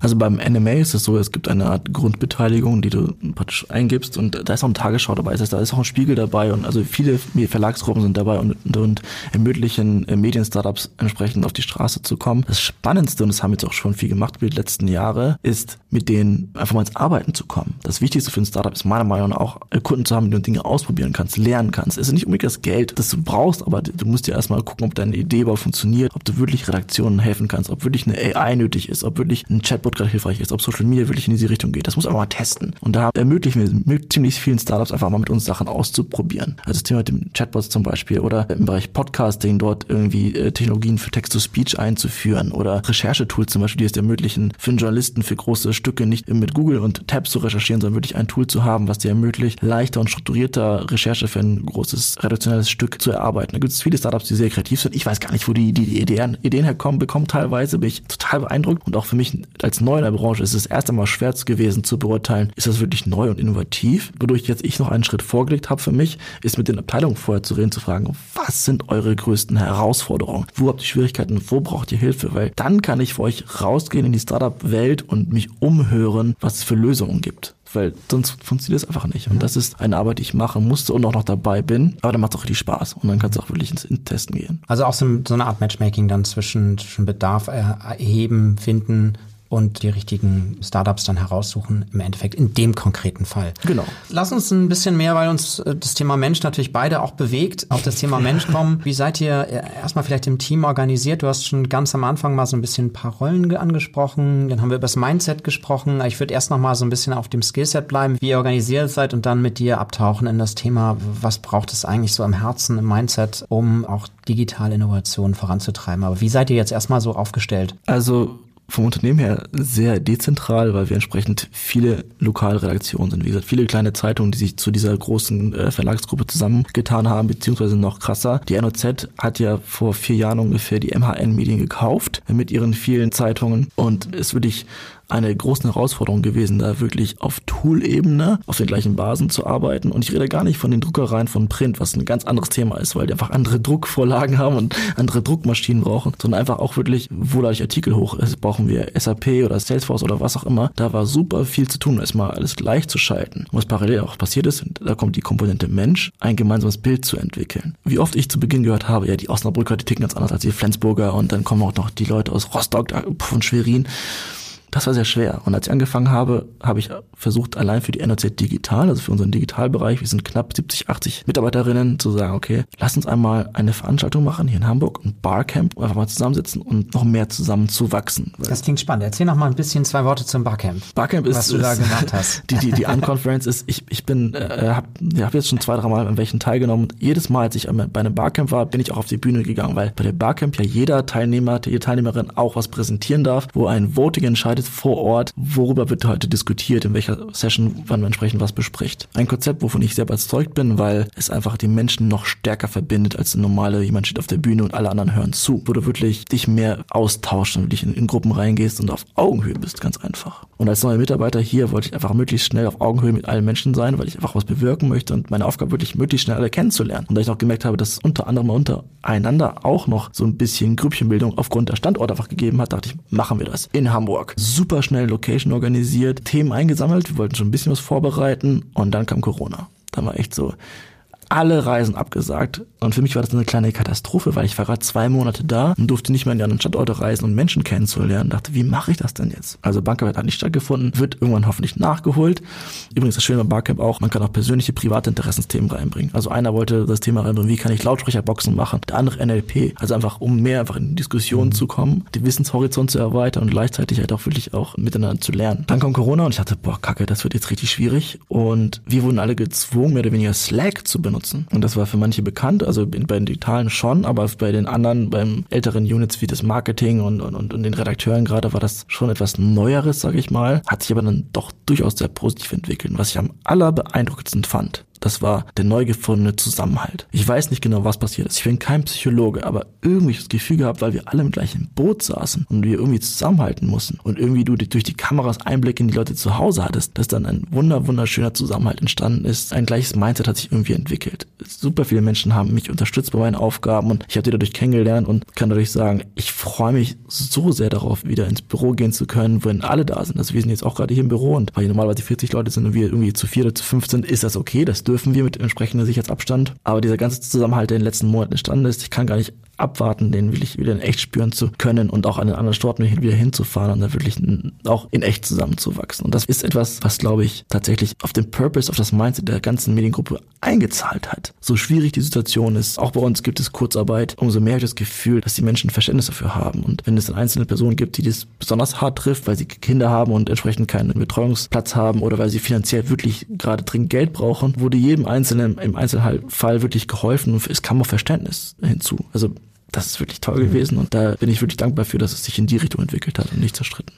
Also beim NMA ist es so, es gibt eine Art Grundbeteiligung, die du praktisch eingibst und da ist auch eine Tagesschau dabei, das heißt, da ist auch ein Spiegel dabei und also viele Verlagsgruppen sind dabei und, und, und ermöglichen äh, Medien-Startups entsprechend auf die Straße zu kommen. Das Spannendste, und das haben jetzt auch schon viel gemacht über die letzten Jahre, ist mit denen einfach mal ins Arbeiten zu kommen. Das Wichtigste für ein Startup ist meiner Meinung nach auch äh, Kunden zu haben, die du Dinge ausprobieren kannst, lernen kannst. Es ist nicht unbedingt das Geld, das du brauchst, aber du musst dir erstmal gucken, ob deine Idee überhaupt funktioniert, ob du wirklich Redaktionen helfen kannst, ob wirklich eine AI nötig ist, ob wirklich ein Chatbot gerade hilfreich ist, ob Social Media wirklich in diese Richtung geht. Das muss man mal testen. Und da ermöglichen wir mit ziemlich vielen Startups einfach mal mit uns Sachen auszuprobieren. Also das Thema mit dem Chatbots zum Beispiel oder im Bereich Podcasting dort irgendwie äh, Technologien für Text-to-Speech einzuführen oder Recherchetools zum Beispiel, die es ermöglichen, für einen Journalisten für große Stücke nicht mit Google und Tabs zu recherchieren, sondern wirklich ein Tool zu haben, was dir ermöglicht, leichter und strukturierter Recherche für ein großes redaktionelles Stück zu erarbeiten. Da gibt es viele Startups, die sehr kreativ sind. Ich weiß gar nicht, wo die, die, Ideen, Ideen herkommen, bekommen teilweise, bin ich total beeindruckt und auch für mich als Neuer in der Branche ist es erst einmal schwer gewesen zu beurteilen, ist das wirklich neu und innovativ. Wodurch jetzt ich noch einen Schritt vorgelegt habe für mich, ist mit den Abteilungen vorher zu reden, zu fragen, was sind eure größten Herausforderungen? Wo habt ihr Schwierigkeiten? Wo braucht ihr Hilfe? Weil dann kann ich für euch rausgehen in die Startup-Welt und mich umhören, was es für Lösungen gibt weil sonst funktioniert es einfach nicht. Und das ist eine Arbeit, die ich machen musste und auch noch dabei bin. Aber dann macht es auch richtig Spaß und dann kannst du auch wirklich ins Testen gehen. Also auch so, so eine Art Matchmaking dann zwischen, zwischen Bedarf erheben, finden und die richtigen Startups dann heraussuchen, im Endeffekt in dem konkreten Fall. Genau. Lass uns ein bisschen mehr, weil uns äh, das Thema Mensch natürlich beide auch bewegt, auf das Thema Mensch kommen. Wie seid ihr äh, erstmal vielleicht im Team organisiert? Du hast schon ganz am Anfang mal so ein bisschen ein paar Rollen angesprochen, dann haben wir über das Mindset gesprochen. Ich würde erst noch mal so ein bisschen auf dem Skillset bleiben, wie ihr organisiert seid und dann mit dir abtauchen in das Thema, was braucht es eigentlich so am Herzen, im Mindset, um auch digitale Innovationen voranzutreiben. Aber wie seid ihr jetzt erstmal so aufgestellt? Also vom Unternehmen her sehr dezentral, weil wir entsprechend viele Lokalredaktionen sind. Wie gesagt, viele kleine Zeitungen, die sich zu dieser großen äh, Verlagsgruppe zusammengetan haben, beziehungsweise noch krasser. Die NOZ hat ja vor vier Jahren ungefähr die MHN-Medien gekauft mit ihren vielen Zeitungen und es wirklich eine große Herausforderung gewesen, da wirklich auf Tool-Ebene auf den gleichen Basen zu arbeiten. Und ich rede gar nicht von den Druckereien von Print, was ein ganz anderes Thema ist, weil die einfach andere Druckvorlagen haben und andere Druckmaschinen brauchen, sondern einfach auch wirklich, wo lade ich Artikel hoch? Es brauchen wir SAP oder Salesforce oder was auch immer. Da war super viel zu tun, erstmal alles gleich zu schalten. Was parallel auch passiert ist, da kommt die Komponente Mensch, ein gemeinsames Bild zu entwickeln. Wie oft ich zu Beginn gehört habe, ja, die Osnabrücker, die ticken ganz anders als die Flensburger und dann kommen auch noch die Leute aus Rostock von Schwerin. Das war sehr schwer. Und als ich angefangen habe, habe ich versucht, allein für die NOZ Digital, also für unseren Digitalbereich, wir sind knapp 70, 80 Mitarbeiterinnen, zu sagen, okay, lass uns einmal eine Veranstaltung machen hier in Hamburg, ein Barcamp, einfach mal zusammensitzen und noch mehr zusammen zu wachsen. Das klingt spannend. Erzähl noch mal ein bisschen zwei Worte zum Barcamp. Barcamp ist, was du da gemacht hast. Die, die, die Unconference ist, ich, ich bin, äh, habe hab jetzt schon zwei, drei Mal an welchen teilgenommen. Jedes Mal, als ich bei einem Barcamp war, bin ich auch auf die Bühne gegangen, weil bei dem Barcamp ja jeder Teilnehmer, jede Teilnehmerin auch was präsentieren darf, wo ein Voting entscheidet, vor Ort, worüber wird heute diskutiert, in welcher Session wann man entsprechend was bespricht. Ein Konzept, wovon ich sehr überzeugt bin, weil es einfach die Menschen noch stärker verbindet als ein normale, jemand steht auf der Bühne und alle anderen hören zu, wo du wirklich dich mehr austauschst und wirklich in, in Gruppen reingehst und auf Augenhöhe bist, ganz einfach. Und als neuer Mitarbeiter hier wollte ich einfach möglichst schnell auf Augenhöhe mit allen Menschen sein, weil ich einfach was bewirken möchte und meine Aufgabe wirklich möglichst schnell alle kennenzulernen. Und da ich auch gemerkt habe, dass unter anderem untereinander auch noch so ein bisschen Grüppchenbildung aufgrund der Standorte einfach gegeben hat, dachte ich, machen wir das. In Hamburg. Super schnell Location organisiert, Themen eingesammelt, wir wollten schon ein bisschen was vorbereiten und dann kam Corona. Da war echt so, alle Reisen abgesagt. Und für mich war das eine kleine Katastrophe, weil ich war gerade zwei Monate da und durfte nicht mehr in die anderen Standorte reisen und Menschen kennenzulernen. Dachte, wie mache ich das denn jetzt? Also Barcamp hat nicht stattgefunden, wird irgendwann hoffentlich nachgeholt. Übrigens das Schöne beim Barcamp auch, man kann auch persönliche private Interessensthemen reinbringen. Also einer wollte das Thema reinbringen, wie kann ich Lautsprecherboxen machen? Der andere NLP. Also einfach, um mehr einfach in Diskussionen mhm. zu kommen, den Wissenshorizont zu erweitern und gleichzeitig halt auch wirklich auch miteinander zu lernen. Dann kam Corona und ich dachte, boah, kacke, das wird jetzt richtig schwierig. Und wir wurden alle gezwungen, mehr oder weniger Slack zu benutzen benutzen. Und das war für manche bekannt, also bei den Digitalen schon, aber bei den anderen, beim älteren Units wie das Marketing und, und, und den Redakteuren gerade war das schon etwas Neueres, sage ich mal, hat sich aber dann doch durchaus sehr positiv entwickelt. Was ich am allerbeeindruckendsten fand, das war der neu gefundene Zusammenhalt. Ich weiß nicht genau, was passiert ist. Ich bin kein Psychologe, aber irgendwie das Gefühl gehabt, weil wir alle im gleichen Boot saßen und wir irgendwie zusammenhalten mussten und irgendwie du durch die Kameras Einblick in die Leute zu Hause hattest, dass dann ein wunder wunderschöner Zusammenhalt entstanden ist. Ein gleiches Mindset hat sich irgendwie entwickelt. Super viele Menschen haben mich unterstützt bei meinen Aufgaben und ich habe die dadurch kennengelernt und kann dadurch sagen, ich freue mich so sehr darauf, wieder ins Büro gehen zu können, wenn alle da sind. Also wir sind jetzt auch gerade hier im Büro und weil hier normalerweise 40 Leute sind und wir irgendwie zu vier oder zu fünf sind, ist das okay. Das dürfen wir mit entsprechendem Sicherheitsabstand. Aber dieser ganze Zusammenhalt, der in den letzten Monaten entstanden ist, ich kann gar nicht abwarten, den wirklich wieder in echt spüren zu können und auch an den anderen Orten wieder hinzufahren und dann wirklich auch in echt zusammenzuwachsen. Und das ist etwas, was, glaube ich, tatsächlich auf den Purpose, auf das Mindset der ganzen Mediengruppe eingezahlt hat. So schwierig die Situation ist, auch bei uns gibt es Kurzarbeit, umso mehr habe ich das Gefühl, dass die Menschen Verständnis dafür haben. Und wenn es dann einzelne Personen gibt, die das besonders hart trifft, weil sie Kinder haben und entsprechend keinen Betreuungsplatz haben oder weil sie finanziell wirklich gerade dringend Geld brauchen, wurde jedem Einzelnen im Einzelfall wirklich geholfen und es kam auch Verständnis hinzu. Also das ist wirklich toll mhm. gewesen und da bin ich wirklich dankbar für, dass es sich in die Richtung entwickelt hat und nicht zerstritten.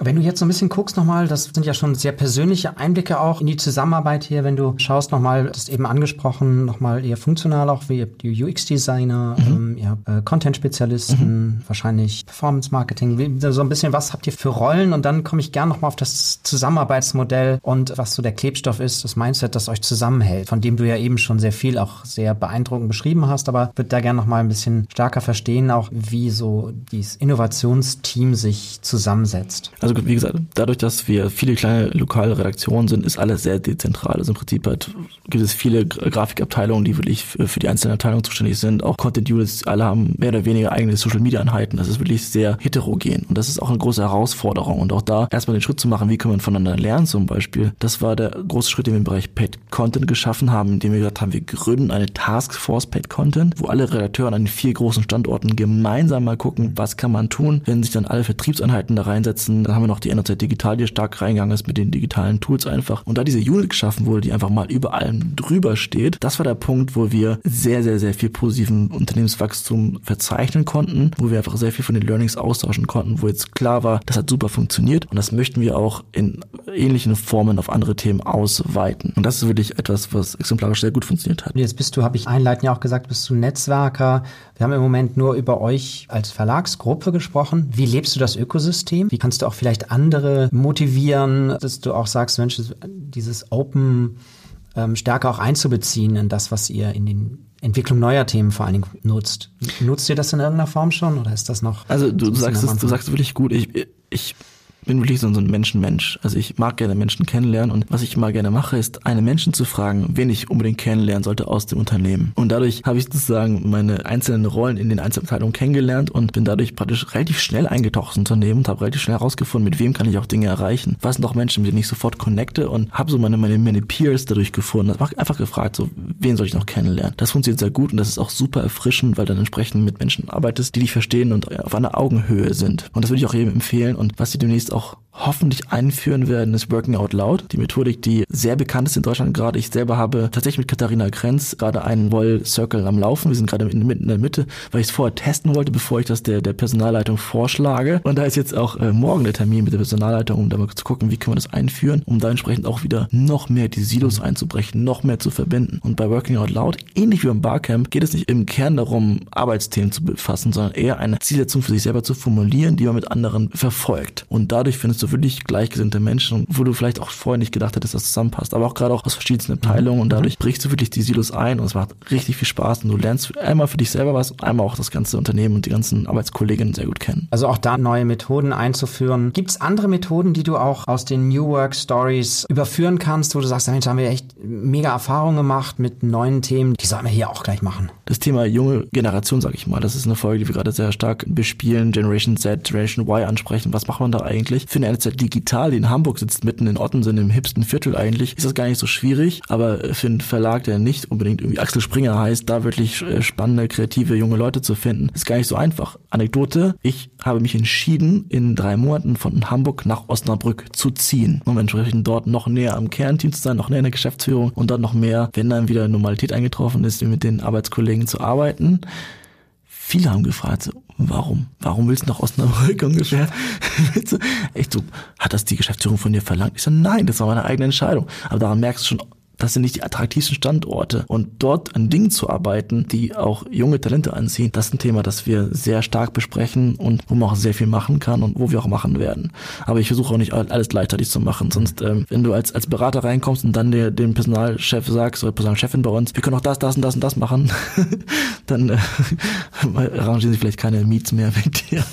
Wenn du jetzt so ein bisschen guckst nochmal, das sind ja schon sehr persönliche Einblicke auch in die Zusammenarbeit hier, wenn du schaust nochmal, das ist eben angesprochen, nochmal eher funktional auch, wie die UX-Designer, mhm. ähm, ja, äh, Content-Spezialisten, mhm. wahrscheinlich Performance-Marketing, so ein bisschen, was habt ihr für Rollen? Und dann komme ich gerne nochmal auf das Zusammenarbeitsmodell und was so der Klebstoff ist, das Mindset, das euch zusammenhält, von dem du ja eben schon sehr viel auch sehr beeindruckend beschrieben hast, aber würde da gerne nochmal ein bisschen stärker verstehen, auch wie so dieses Innovationsteam sich zusammensetzt. Also wie gesagt, dadurch, dass wir viele kleine lokale Redaktionen sind, ist alles sehr dezentral. Also im Prinzip halt gibt es viele Grafikabteilungen, die wirklich für die einzelnen Abteilungen zuständig sind. Auch Content Units, alle haben mehr oder weniger eigene Social Media Einheiten. Das ist wirklich sehr heterogen. Und das ist auch eine große Herausforderung. Und auch da erstmal den Schritt zu machen, wie können wir voneinander lernen zum Beispiel. Das war der große Schritt, den wir im Bereich Paid Content geschaffen haben, indem wir gesagt haben, wir gründen eine Taskforce Paid Content, wo alle Redakteure an den vier großen Standorten gemeinsam mal gucken, was kann man tun, wenn sich dann alle Vertriebseinheiten da reinsetzen, dann haben wir noch die NRZ Digital, die stark reingegangen ist mit den digitalen Tools einfach. Und da diese Unit geschaffen wurde, die einfach mal über allem drüber steht, das war der Punkt, wo wir sehr, sehr, sehr viel positiven Unternehmenswachstum verzeichnen konnten, wo wir einfach sehr viel von den Learnings austauschen konnten, wo jetzt klar war, das hat super funktioniert und das möchten wir auch in ähnlichen Formen auf andere Themen ausweiten. Und das ist wirklich etwas, was exemplarisch sehr gut funktioniert hat. Jetzt bist du, habe ich einleitend ja auch gesagt, bist du Netzwerker. Wir haben im Moment nur über euch als Verlagsgruppe gesprochen. Wie lebst du das Ökosystem? Wie kannst du auch vielleicht andere motivieren, dass du auch sagst, Mensch, dieses Open ähm, stärker auch einzubeziehen in das, was ihr in den Entwicklung neuer Themen vor allen Dingen nutzt. Nutzt ihr das in irgendeiner Form schon oder ist das noch? Also du sagst es, du sagst es wirklich gut. Ich, ich bin wirklich so ein Menschenmensch. Also ich mag gerne Menschen kennenlernen und was ich immer gerne mache, ist, einen Menschen zu fragen, wen ich unbedingt kennenlernen sollte aus dem Unternehmen. Und dadurch habe ich sozusagen meine einzelnen Rollen in den Einzelabteilungen kennengelernt und bin dadurch praktisch relativ schnell eingetaucht ins Unternehmen und habe relativ schnell herausgefunden, mit wem kann ich auch Dinge erreichen. Was sind auch Menschen, mit denen ich sofort connecte und habe so meine, meine, meine Peers dadurch gefunden. Habe einfach gefragt, so, wen soll ich noch kennenlernen? Das funktioniert sehr gut und das ist auch super erfrischend, weil dann entsprechend mit Menschen arbeitest, die dich verstehen und auf einer Augenhöhe sind. Und das würde ich auch jedem empfehlen und was sie demnächst auch hoffentlich einführen werden, ist Working Out Loud. Die Methodik, die sehr bekannt ist in Deutschland gerade. Ich selber habe tatsächlich mit Katharina Grenz gerade einen Woll Circle am Laufen. Wir sind gerade in der Mitte, weil ich es vorher testen wollte, bevor ich das der, der Personalleitung vorschlage. Und da ist jetzt auch äh, morgen der Termin mit der Personalleitung, um da mal zu gucken, wie können wir das einführen, um da entsprechend auch wieder noch mehr die Silos einzubrechen, noch mehr zu verbinden. Und bei Working Out Loud, ähnlich wie beim Barcamp, geht es nicht im Kern darum, Arbeitsthemen zu befassen, sondern eher eine Zielsetzung für sich selber zu formulieren, die man mit anderen verfolgt. Und dadurch findest du wirklich gleichgesinnte Menschen, wo du vielleicht auch vorher nicht gedacht hättest, dass das zusammenpasst, aber auch gerade auch aus verschiedensten Abteilungen und dadurch brichst du wirklich die Silos ein und es macht richtig viel Spaß und du lernst einmal für dich selber was und einmal auch das ganze Unternehmen und die ganzen Arbeitskolleginnen sehr gut kennen. Also auch da neue Methoden einzuführen. Gibt es andere Methoden, die du auch aus den New Work Stories überführen kannst, wo du sagst, Mensch, haben wir echt mega Erfahrungen gemacht mit neuen Themen, die sollen wir hier auch gleich machen? Das Thema junge Generation, sage ich mal, das ist eine Folge, die wir gerade sehr stark bespielen, Generation Z, Generation Y ansprechen. Was macht man da eigentlich? Ich finde NZ Digital, in Hamburg sitzt, mitten in Ottensen, im hipsten Viertel eigentlich, ist das gar nicht so schwierig. Aber für einen Verlag, der nicht unbedingt irgendwie Axel Springer heißt, da wirklich äh, spannende, kreative, junge Leute zu finden, ist gar nicht so einfach. Anekdote, ich habe mich entschieden, in drei Monaten von Hamburg nach Osnabrück zu ziehen, um entsprechend dort noch näher am Kernteam zu sein, noch näher in der Geschäftsführung und dort noch mehr, wenn dann wieder Normalität eingetroffen ist, mit den Arbeitskollegen zu arbeiten. Viele haben gefragt, warum? Warum willst du nach Osnabrück ungefähr? Echt so, hat das die Geschäftsführung von dir verlangt? Ich so, nein, das war meine eigene Entscheidung. Aber daran merkst du schon, das sind nicht die attraktivsten Standorte. Und dort an Dingen zu arbeiten, die auch junge Talente anziehen, das ist ein Thema, das wir sehr stark besprechen und wo man auch sehr viel machen kann und wo wir auch machen werden. Aber ich versuche auch nicht alles gleichzeitig zu machen. Sonst, ähm, wenn du als, als Berater reinkommst und dann der, dem Personalchef sagst oder Personalchefin bei uns, wir können auch das, das und das und das machen, dann äh, arrangieren sich vielleicht keine Meets mehr mit dir.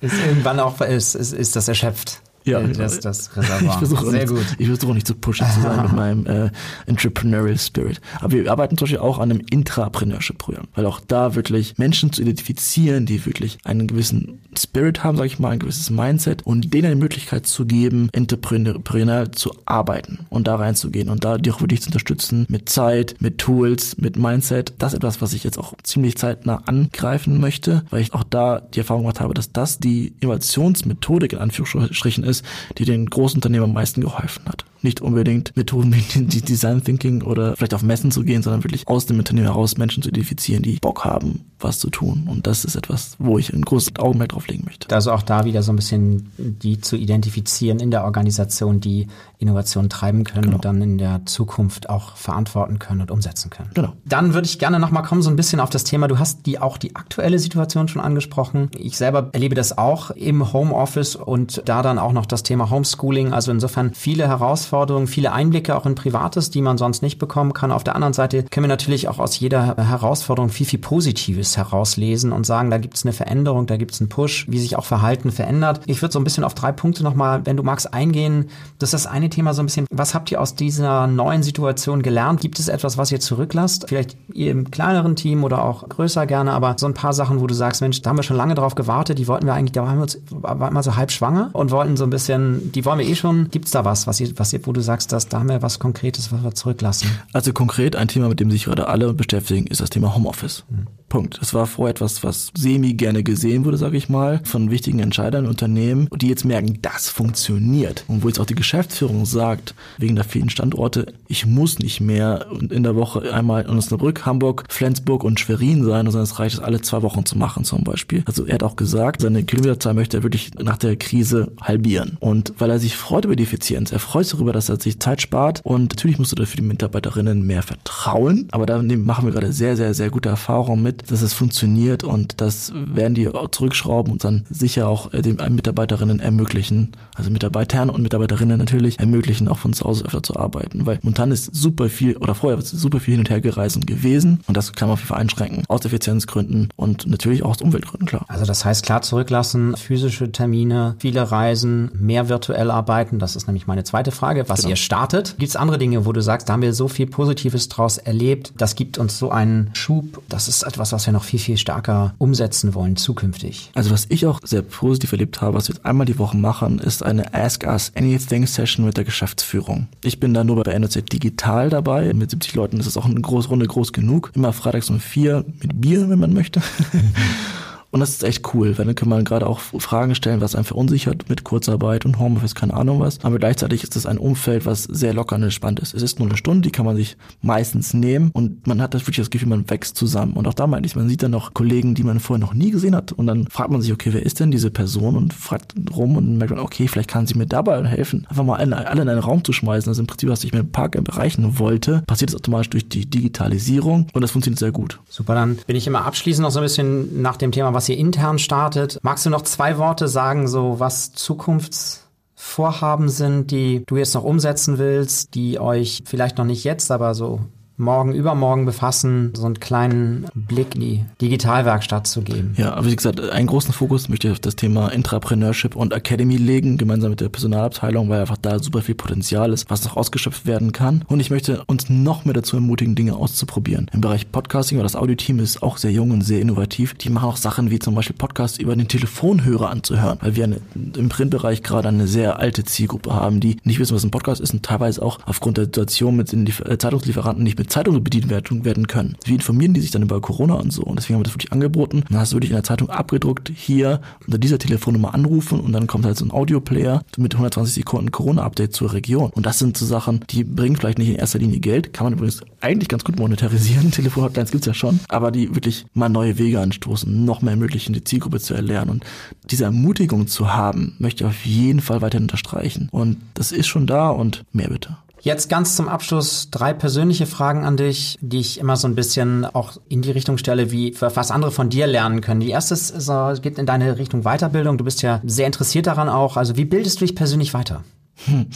Ist irgendwann auch, ist, ist, ist das erschöpft. Ja, das, das Reservoir. Ich versuche Sehr nicht, gut. Ich versuche nicht zu pushy zu sein mit meinem äh, Entrepreneurial Spirit. Aber wir arbeiten zum Beispiel auch an einem Intrapreneurship-Programm, weil auch da wirklich Menschen zu identifizieren, die wirklich einen gewissen Spirit haben, sage ich mal, ein gewisses Mindset und denen die Möglichkeit zu geben, entrepreneurial zu arbeiten und da reinzugehen und da die auch wirklich zu unterstützen mit Zeit, mit Tools, mit Mindset. Das ist etwas, was ich jetzt auch ziemlich zeitnah angreifen möchte, weil ich auch da die Erfahrung gemacht habe, dass das die Innovationsmethodik in Anführungsstrichen ist, die den großen Unternehmen am meisten geholfen hat. Nicht unbedingt Methoden wie Design Thinking oder vielleicht auf Messen zu gehen, sondern wirklich aus dem Unternehmen heraus Menschen zu identifizieren, die Bock haben, was zu tun. Und das ist etwas, wo ich ein großes Augenmerk drauf legen möchte. Also auch da wieder so ein bisschen die zu identifizieren in der Organisation, die Innovation treiben können Genau. und dann in der Zukunft auch verantworten können und umsetzen können. Genau. Dann würde ich gerne nochmal kommen, so ein bisschen auf das Thema. Du hast die auch die aktuelle Situation schon angesprochen. Ich selber erlebe das auch im Homeoffice und da dann auch noch das Thema Homeschooling. Also insofern viele Herausforderungen, viele Einblicke auch in Privates, die man sonst nicht bekommen kann. Auf der anderen Seite können wir natürlich auch aus jeder Herausforderung viel, viel Positives herauslesen und sagen, da gibt es eine Veränderung, da gibt es einen Push, wie sich auch Verhalten verändert. Ich würde so ein bisschen auf drei Punkte nochmal, wenn du magst, eingehen. Das ist das eine Thema so ein bisschen, was habt ihr aus dieser neuen Situation gelernt? Gibt es etwas, was ihr zurücklasst? Vielleicht im kleineren Team oder auch größer gerne, aber so ein paar Sachen, wo du sagst, Mensch, da haben wir schon lange drauf gewartet, die wollten wir eigentlich, da waren wir uns, waren wir so halb schwanger und wollten so ein bisschen, die wollen wir eh schon. Gibt es da was, was ihr, was ihr, wo du sagst, dass da haben wir was Konkretes, was wir zurücklassen? Also konkret ein Thema, mit dem sich gerade alle beschäftigen, ist das Thema Homeoffice. Punkt. Das war vorher etwas, was semi gerne gesehen wurde, sage ich mal, von wichtigen Entscheidern Unternehmen, die jetzt merken, das funktioniert. Und wo jetzt auch die Geschäftsführung sagt, wegen der vielen Standorte, ich muss nicht mehr in der Woche einmal in Osnabrück, Hamburg, Flensburg und Schwerin sein, sondern es reicht, es alle zwei Wochen zu machen zum Beispiel. Also er hat auch gesagt, seine Kilometerzahl möchte er wirklich nach der Krise halbieren. Und weil er sich freut über die Effizienz, er freut sich darüber, dass er sich Zeit spart und natürlich musst du dafür die Mitarbeiterinnen mehr vertrauen, aber da machen wir gerade sehr, sehr, sehr gute Erfahrungen mit, dass es funktioniert und das werden die auch zurückschrauben und dann sicher auch äh, den Mitarbeiterinnen ermöglichen, also Mitarbeitern und Mitarbeiterinnen natürlich ermöglichen, auch von zu Hause öfter zu arbeiten, weil momentan ist super viel oder vorher ist super viel hin und her gereist und gewesen und das kann man auf jeden Fall einschränken, aus Effizienzgründen und natürlich auch aus Umweltgründen, klar. Also das heißt klar zurücklassen, physische Termine, viele Reisen, mehr virtuell arbeiten. Das ist nämlich meine zweite Frage, was Genau. ihr startet. Gibt es andere Dinge, wo du sagst, da haben wir so viel Positives draus erlebt, das gibt uns so einen Schub. Das ist etwas, was wir noch viel, viel stärker umsetzen wollen zukünftig. Also was ich auch sehr positiv erlebt habe, was wir jetzt einmal die Woche machen, ist eine Ask Us Anything Session mit der Geschäftsführung. Ich bin da nur bei NOZ Digital dabei. Mit 70 Leuten ist es auch eine große Runde groß genug. Immer freitags um vier mit Bier, wenn man möchte. Und das ist echt cool, weil dann kann man gerade auch Fragen stellen, was einen verunsichert mit Kurzarbeit und Homeoffice, keine Ahnung was. Aber gleichzeitig ist das ein Umfeld, was sehr locker und entspannt ist. Es ist nur eine Stunde, die kann man sich meistens nehmen und man hat das wirklich das Gefühl, man wächst zusammen. Und auch da meine ich, man sieht dann noch Kollegen, die man vorher noch nie gesehen hat und dann fragt man sich, okay, wer ist denn diese Person und fragt rum und merkt man, okay, vielleicht kann sie mir dabei helfen. Einfach mal alle in einen Raum zu schmeißen, also im Prinzip, was ich mit dem Park erreichen wollte, passiert das automatisch durch die Digitalisierung und das funktioniert sehr gut. Super, dann bin ich immer abschließend noch so ein bisschen nach dem Thema, was ihr intern startet. Magst du noch zwei Worte sagen, so was Zukunftsvorhaben sind, die du jetzt noch umsetzen willst, die euch vielleicht noch nicht jetzt, aber so morgen, übermorgen befassen, so einen kleinen Blick in die Digitalwerkstatt zu geben. Ja, aber wie gesagt, einen großen Fokus möchte ich auf das Thema Intrapreneurship und Academy legen, gemeinsam mit der Personalabteilung, weil einfach da super viel Potenzial ist, was noch ausgeschöpft werden kann. Und ich möchte uns noch mehr dazu ermutigen, Dinge auszuprobieren. Im Bereich Podcasting, weil das Audioteam ist auch sehr jung und sehr innovativ. Die machen auch Sachen wie zum Beispiel Podcasts über den Telefonhörer anzuhören, weil wir eine, im Printbereich gerade eine sehr alte Zielgruppe haben, die nicht wissen, was ein Podcast ist und teilweise auch aufgrund der Situation mit den äh, Zeitungslieferanten nicht mit Zeitungen bedient werden können. Wie informieren die sich dann über Corona und so? Und deswegen haben wir das wirklich angeboten. Dann hast du wirklich in der Zeitung abgedruckt, hier unter dieser Telefonnummer anrufen und dann kommt halt so ein Audioplayer mit 120 Sekunden Corona-Update zur Region. Und das sind so Sachen, die bringen vielleicht nicht in erster Linie Geld, kann man übrigens eigentlich ganz gut monetarisieren. Telefonhotlines gibt's ja schon, aber die wirklich mal neue Wege anstoßen, noch mehr ermöglichen, die Zielgruppe zu erlernen. Und diese Ermutigung zu haben, möchte ich auf jeden Fall weiterhin unterstreichen. Und das ist schon da und mehr bitte. Jetzt ganz zum Abschluss drei persönliche Fragen an dich, die ich immer so ein bisschen auch in die Richtung stelle, wie was andere von dir lernen können. Die erste ist, geht in deine Richtung Weiterbildung. Du bist ja sehr interessiert daran auch. Also wie bildest du dich persönlich weiter? Hm.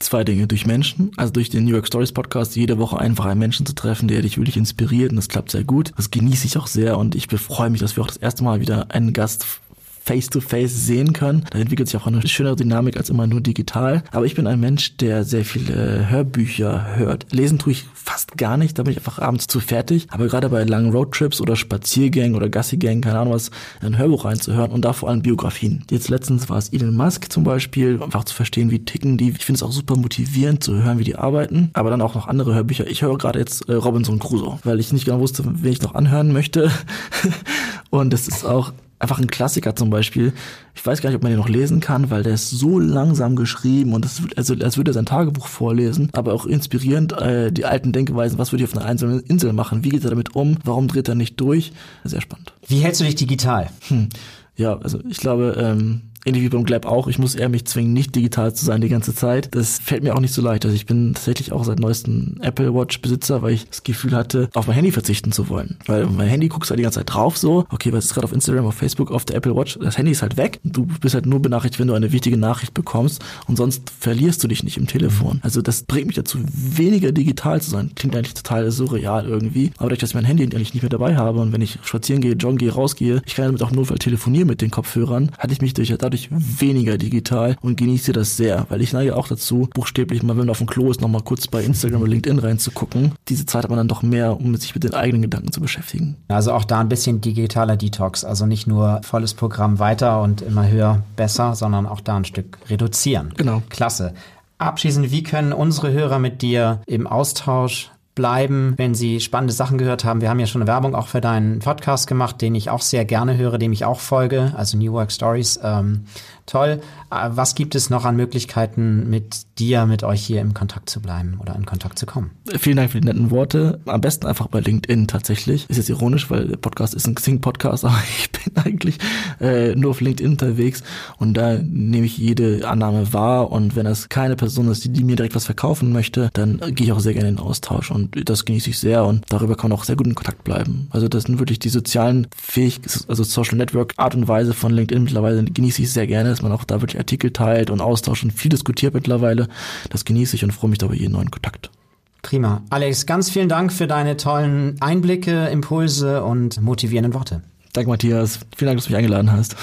Zwei Dinge. Durch Menschen, also durch den New York Stories Podcast, jede Woche einfach einen Menschen zu treffen, der dich wirklich inspiriert und das klappt sehr gut. Das genieße ich auch sehr und ich freue mich, dass wir auch das erste Mal wieder einen Gast face-to-face -face sehen können. Da entwickelt sich auch eine schönere Dynamik als immer nur digital. Aber ich bin ein Mensch, der sehr viele Hörbücher hört. Lesen tue ich fast gar nicht, da bin ich einfach abends zu fertig. Aber gerade bei langen Roadtrips oder Spaziergängen oder Gassigängen, keine Ahnung was, ein Hörbuch reinzuhören und da vor allem Biografien. Jetzt letztens war es Elon Musk zum Beispiel, einfach zu verstehen, wie ticken die. Ich finde es auch super motivierend zu hören, wie die arbeiten. Aber dann auch noch andere Hörbücher. Ich höre gerade jetzt äh, Robinson Crusoe, weil ich nicht genau wusste, wen ich noch anhören möchte. und es ist auch einfach ein Klassiker zum Beispiel. Ich weiß gar nicht, ob man den noch lesen kann, weil der ist so langsam geschrieben und das, also als würde er sein Tagebuch vorlesen, aber auch inspirierend, äh, die alten Denkweisen, was würde ich auf einer einzelnen Insel machen, wie geht er damit um, warum dreht er nicht durch, sehr spannend. Wie hältst du dich digital? Hm. Ja, also ich glaube, ähm, ähnlich wie beim Glab auch, ich muss eher mich zwingen, nicht digital zu sein die ganze Zeit. Das fällt mir auch nicht so leicht. Also ich bin tatsächlich auch seit neuestem Apple Watch Besitzer, weil ich das Gefühl hatte, auf mein Handy verzichten zu wollen. Weil mein Handy guckst du halt die ganze Zeit drauf so, okay, was ist gerade auf Instagram, auf Facebook, auf der Apple Watch, das Handy ist halt weg. Du bist halt nur benachrichtigt, wenn du eine wichtige Nachricht bekommst und sonst verlierst du dich nicht im Telefon. Also das bringt mich dazu, weniger digital zu sein. Klingt eigentlich total surreal irgendwie. Aber dadurch, dass ich mein Handy eigentlich nicht mehr dabei habe und wenn ich spazieren gehe, joggen gehe, rausgehe, ich kann damit auch Notfall telefonieren mit den Kopfhörern, hatte ich mich durch, weniger weniger digital und genieße das sehr, weil ich neige auch dazu, buchstäblich mal, wenn man auf dem Klo ist, nochmal kurz bei Instagram oder LinkedIn reinzugucken. Diese Zeit hat man dann doch mehr, um sich mit den eigenen Gedanken zu beschäftigen. Also auch da ein bisschen digitaler Detox, also nicht nur volles Programm weiter und immer höher besser, sondern auch da ein Stück reduzieren. Genau. Klasse. Abschließend, wie können unsere Hörer mit dir im Austausch bleiben, wenn Sie spannende Sachen gehört haben. Wir haben ja schon eine Werbung auch für deinen Podcast gemacht, den ich auch sehr gerne höre, dem ich auch folge, also New Work Stories. Ähm, toll. Äh, was gibt es noch an Möglichkeiten, mit dir, mit euch hier im Kontakt zu bleiben oder in Kontakt zu kommen? Vielen Dank für die netten Worte. Am besten einfach bei LinkedIn tatsächlich. Ist jetzt ironisch, weil der Podcast ist ein Xing-Podcast, aber ich bin eigentlich äh, nur auf LinkedIn unterwegs und da nehme ich jede Annahme wahr und wenn das keine Person ist, die, die mir direkt was verkaufen möchte, dann gehe ich auch sehr gerne in den Austausch und das genieße ich sehr und darüber kann man auch sehr gut in Kontakt bleiben. Also das sind wirklich die sozialen Fähigkeiten, also Social Network Art und Weise von LinkedIn mittlerweile genieße ich sehr gerne dass man auch da wirklich Artikel teilt und austauscht und viel diskutiert mittlerweile. Das genieße ich und freue mich da über jeden neuen Kontakt. Prima. Alex, ganz vielen Dank für deine tollen Einblicke, Impulse und motivierenden Worte. Danke, Matthias. Vielen Dank, dass du mich eingeladen hast.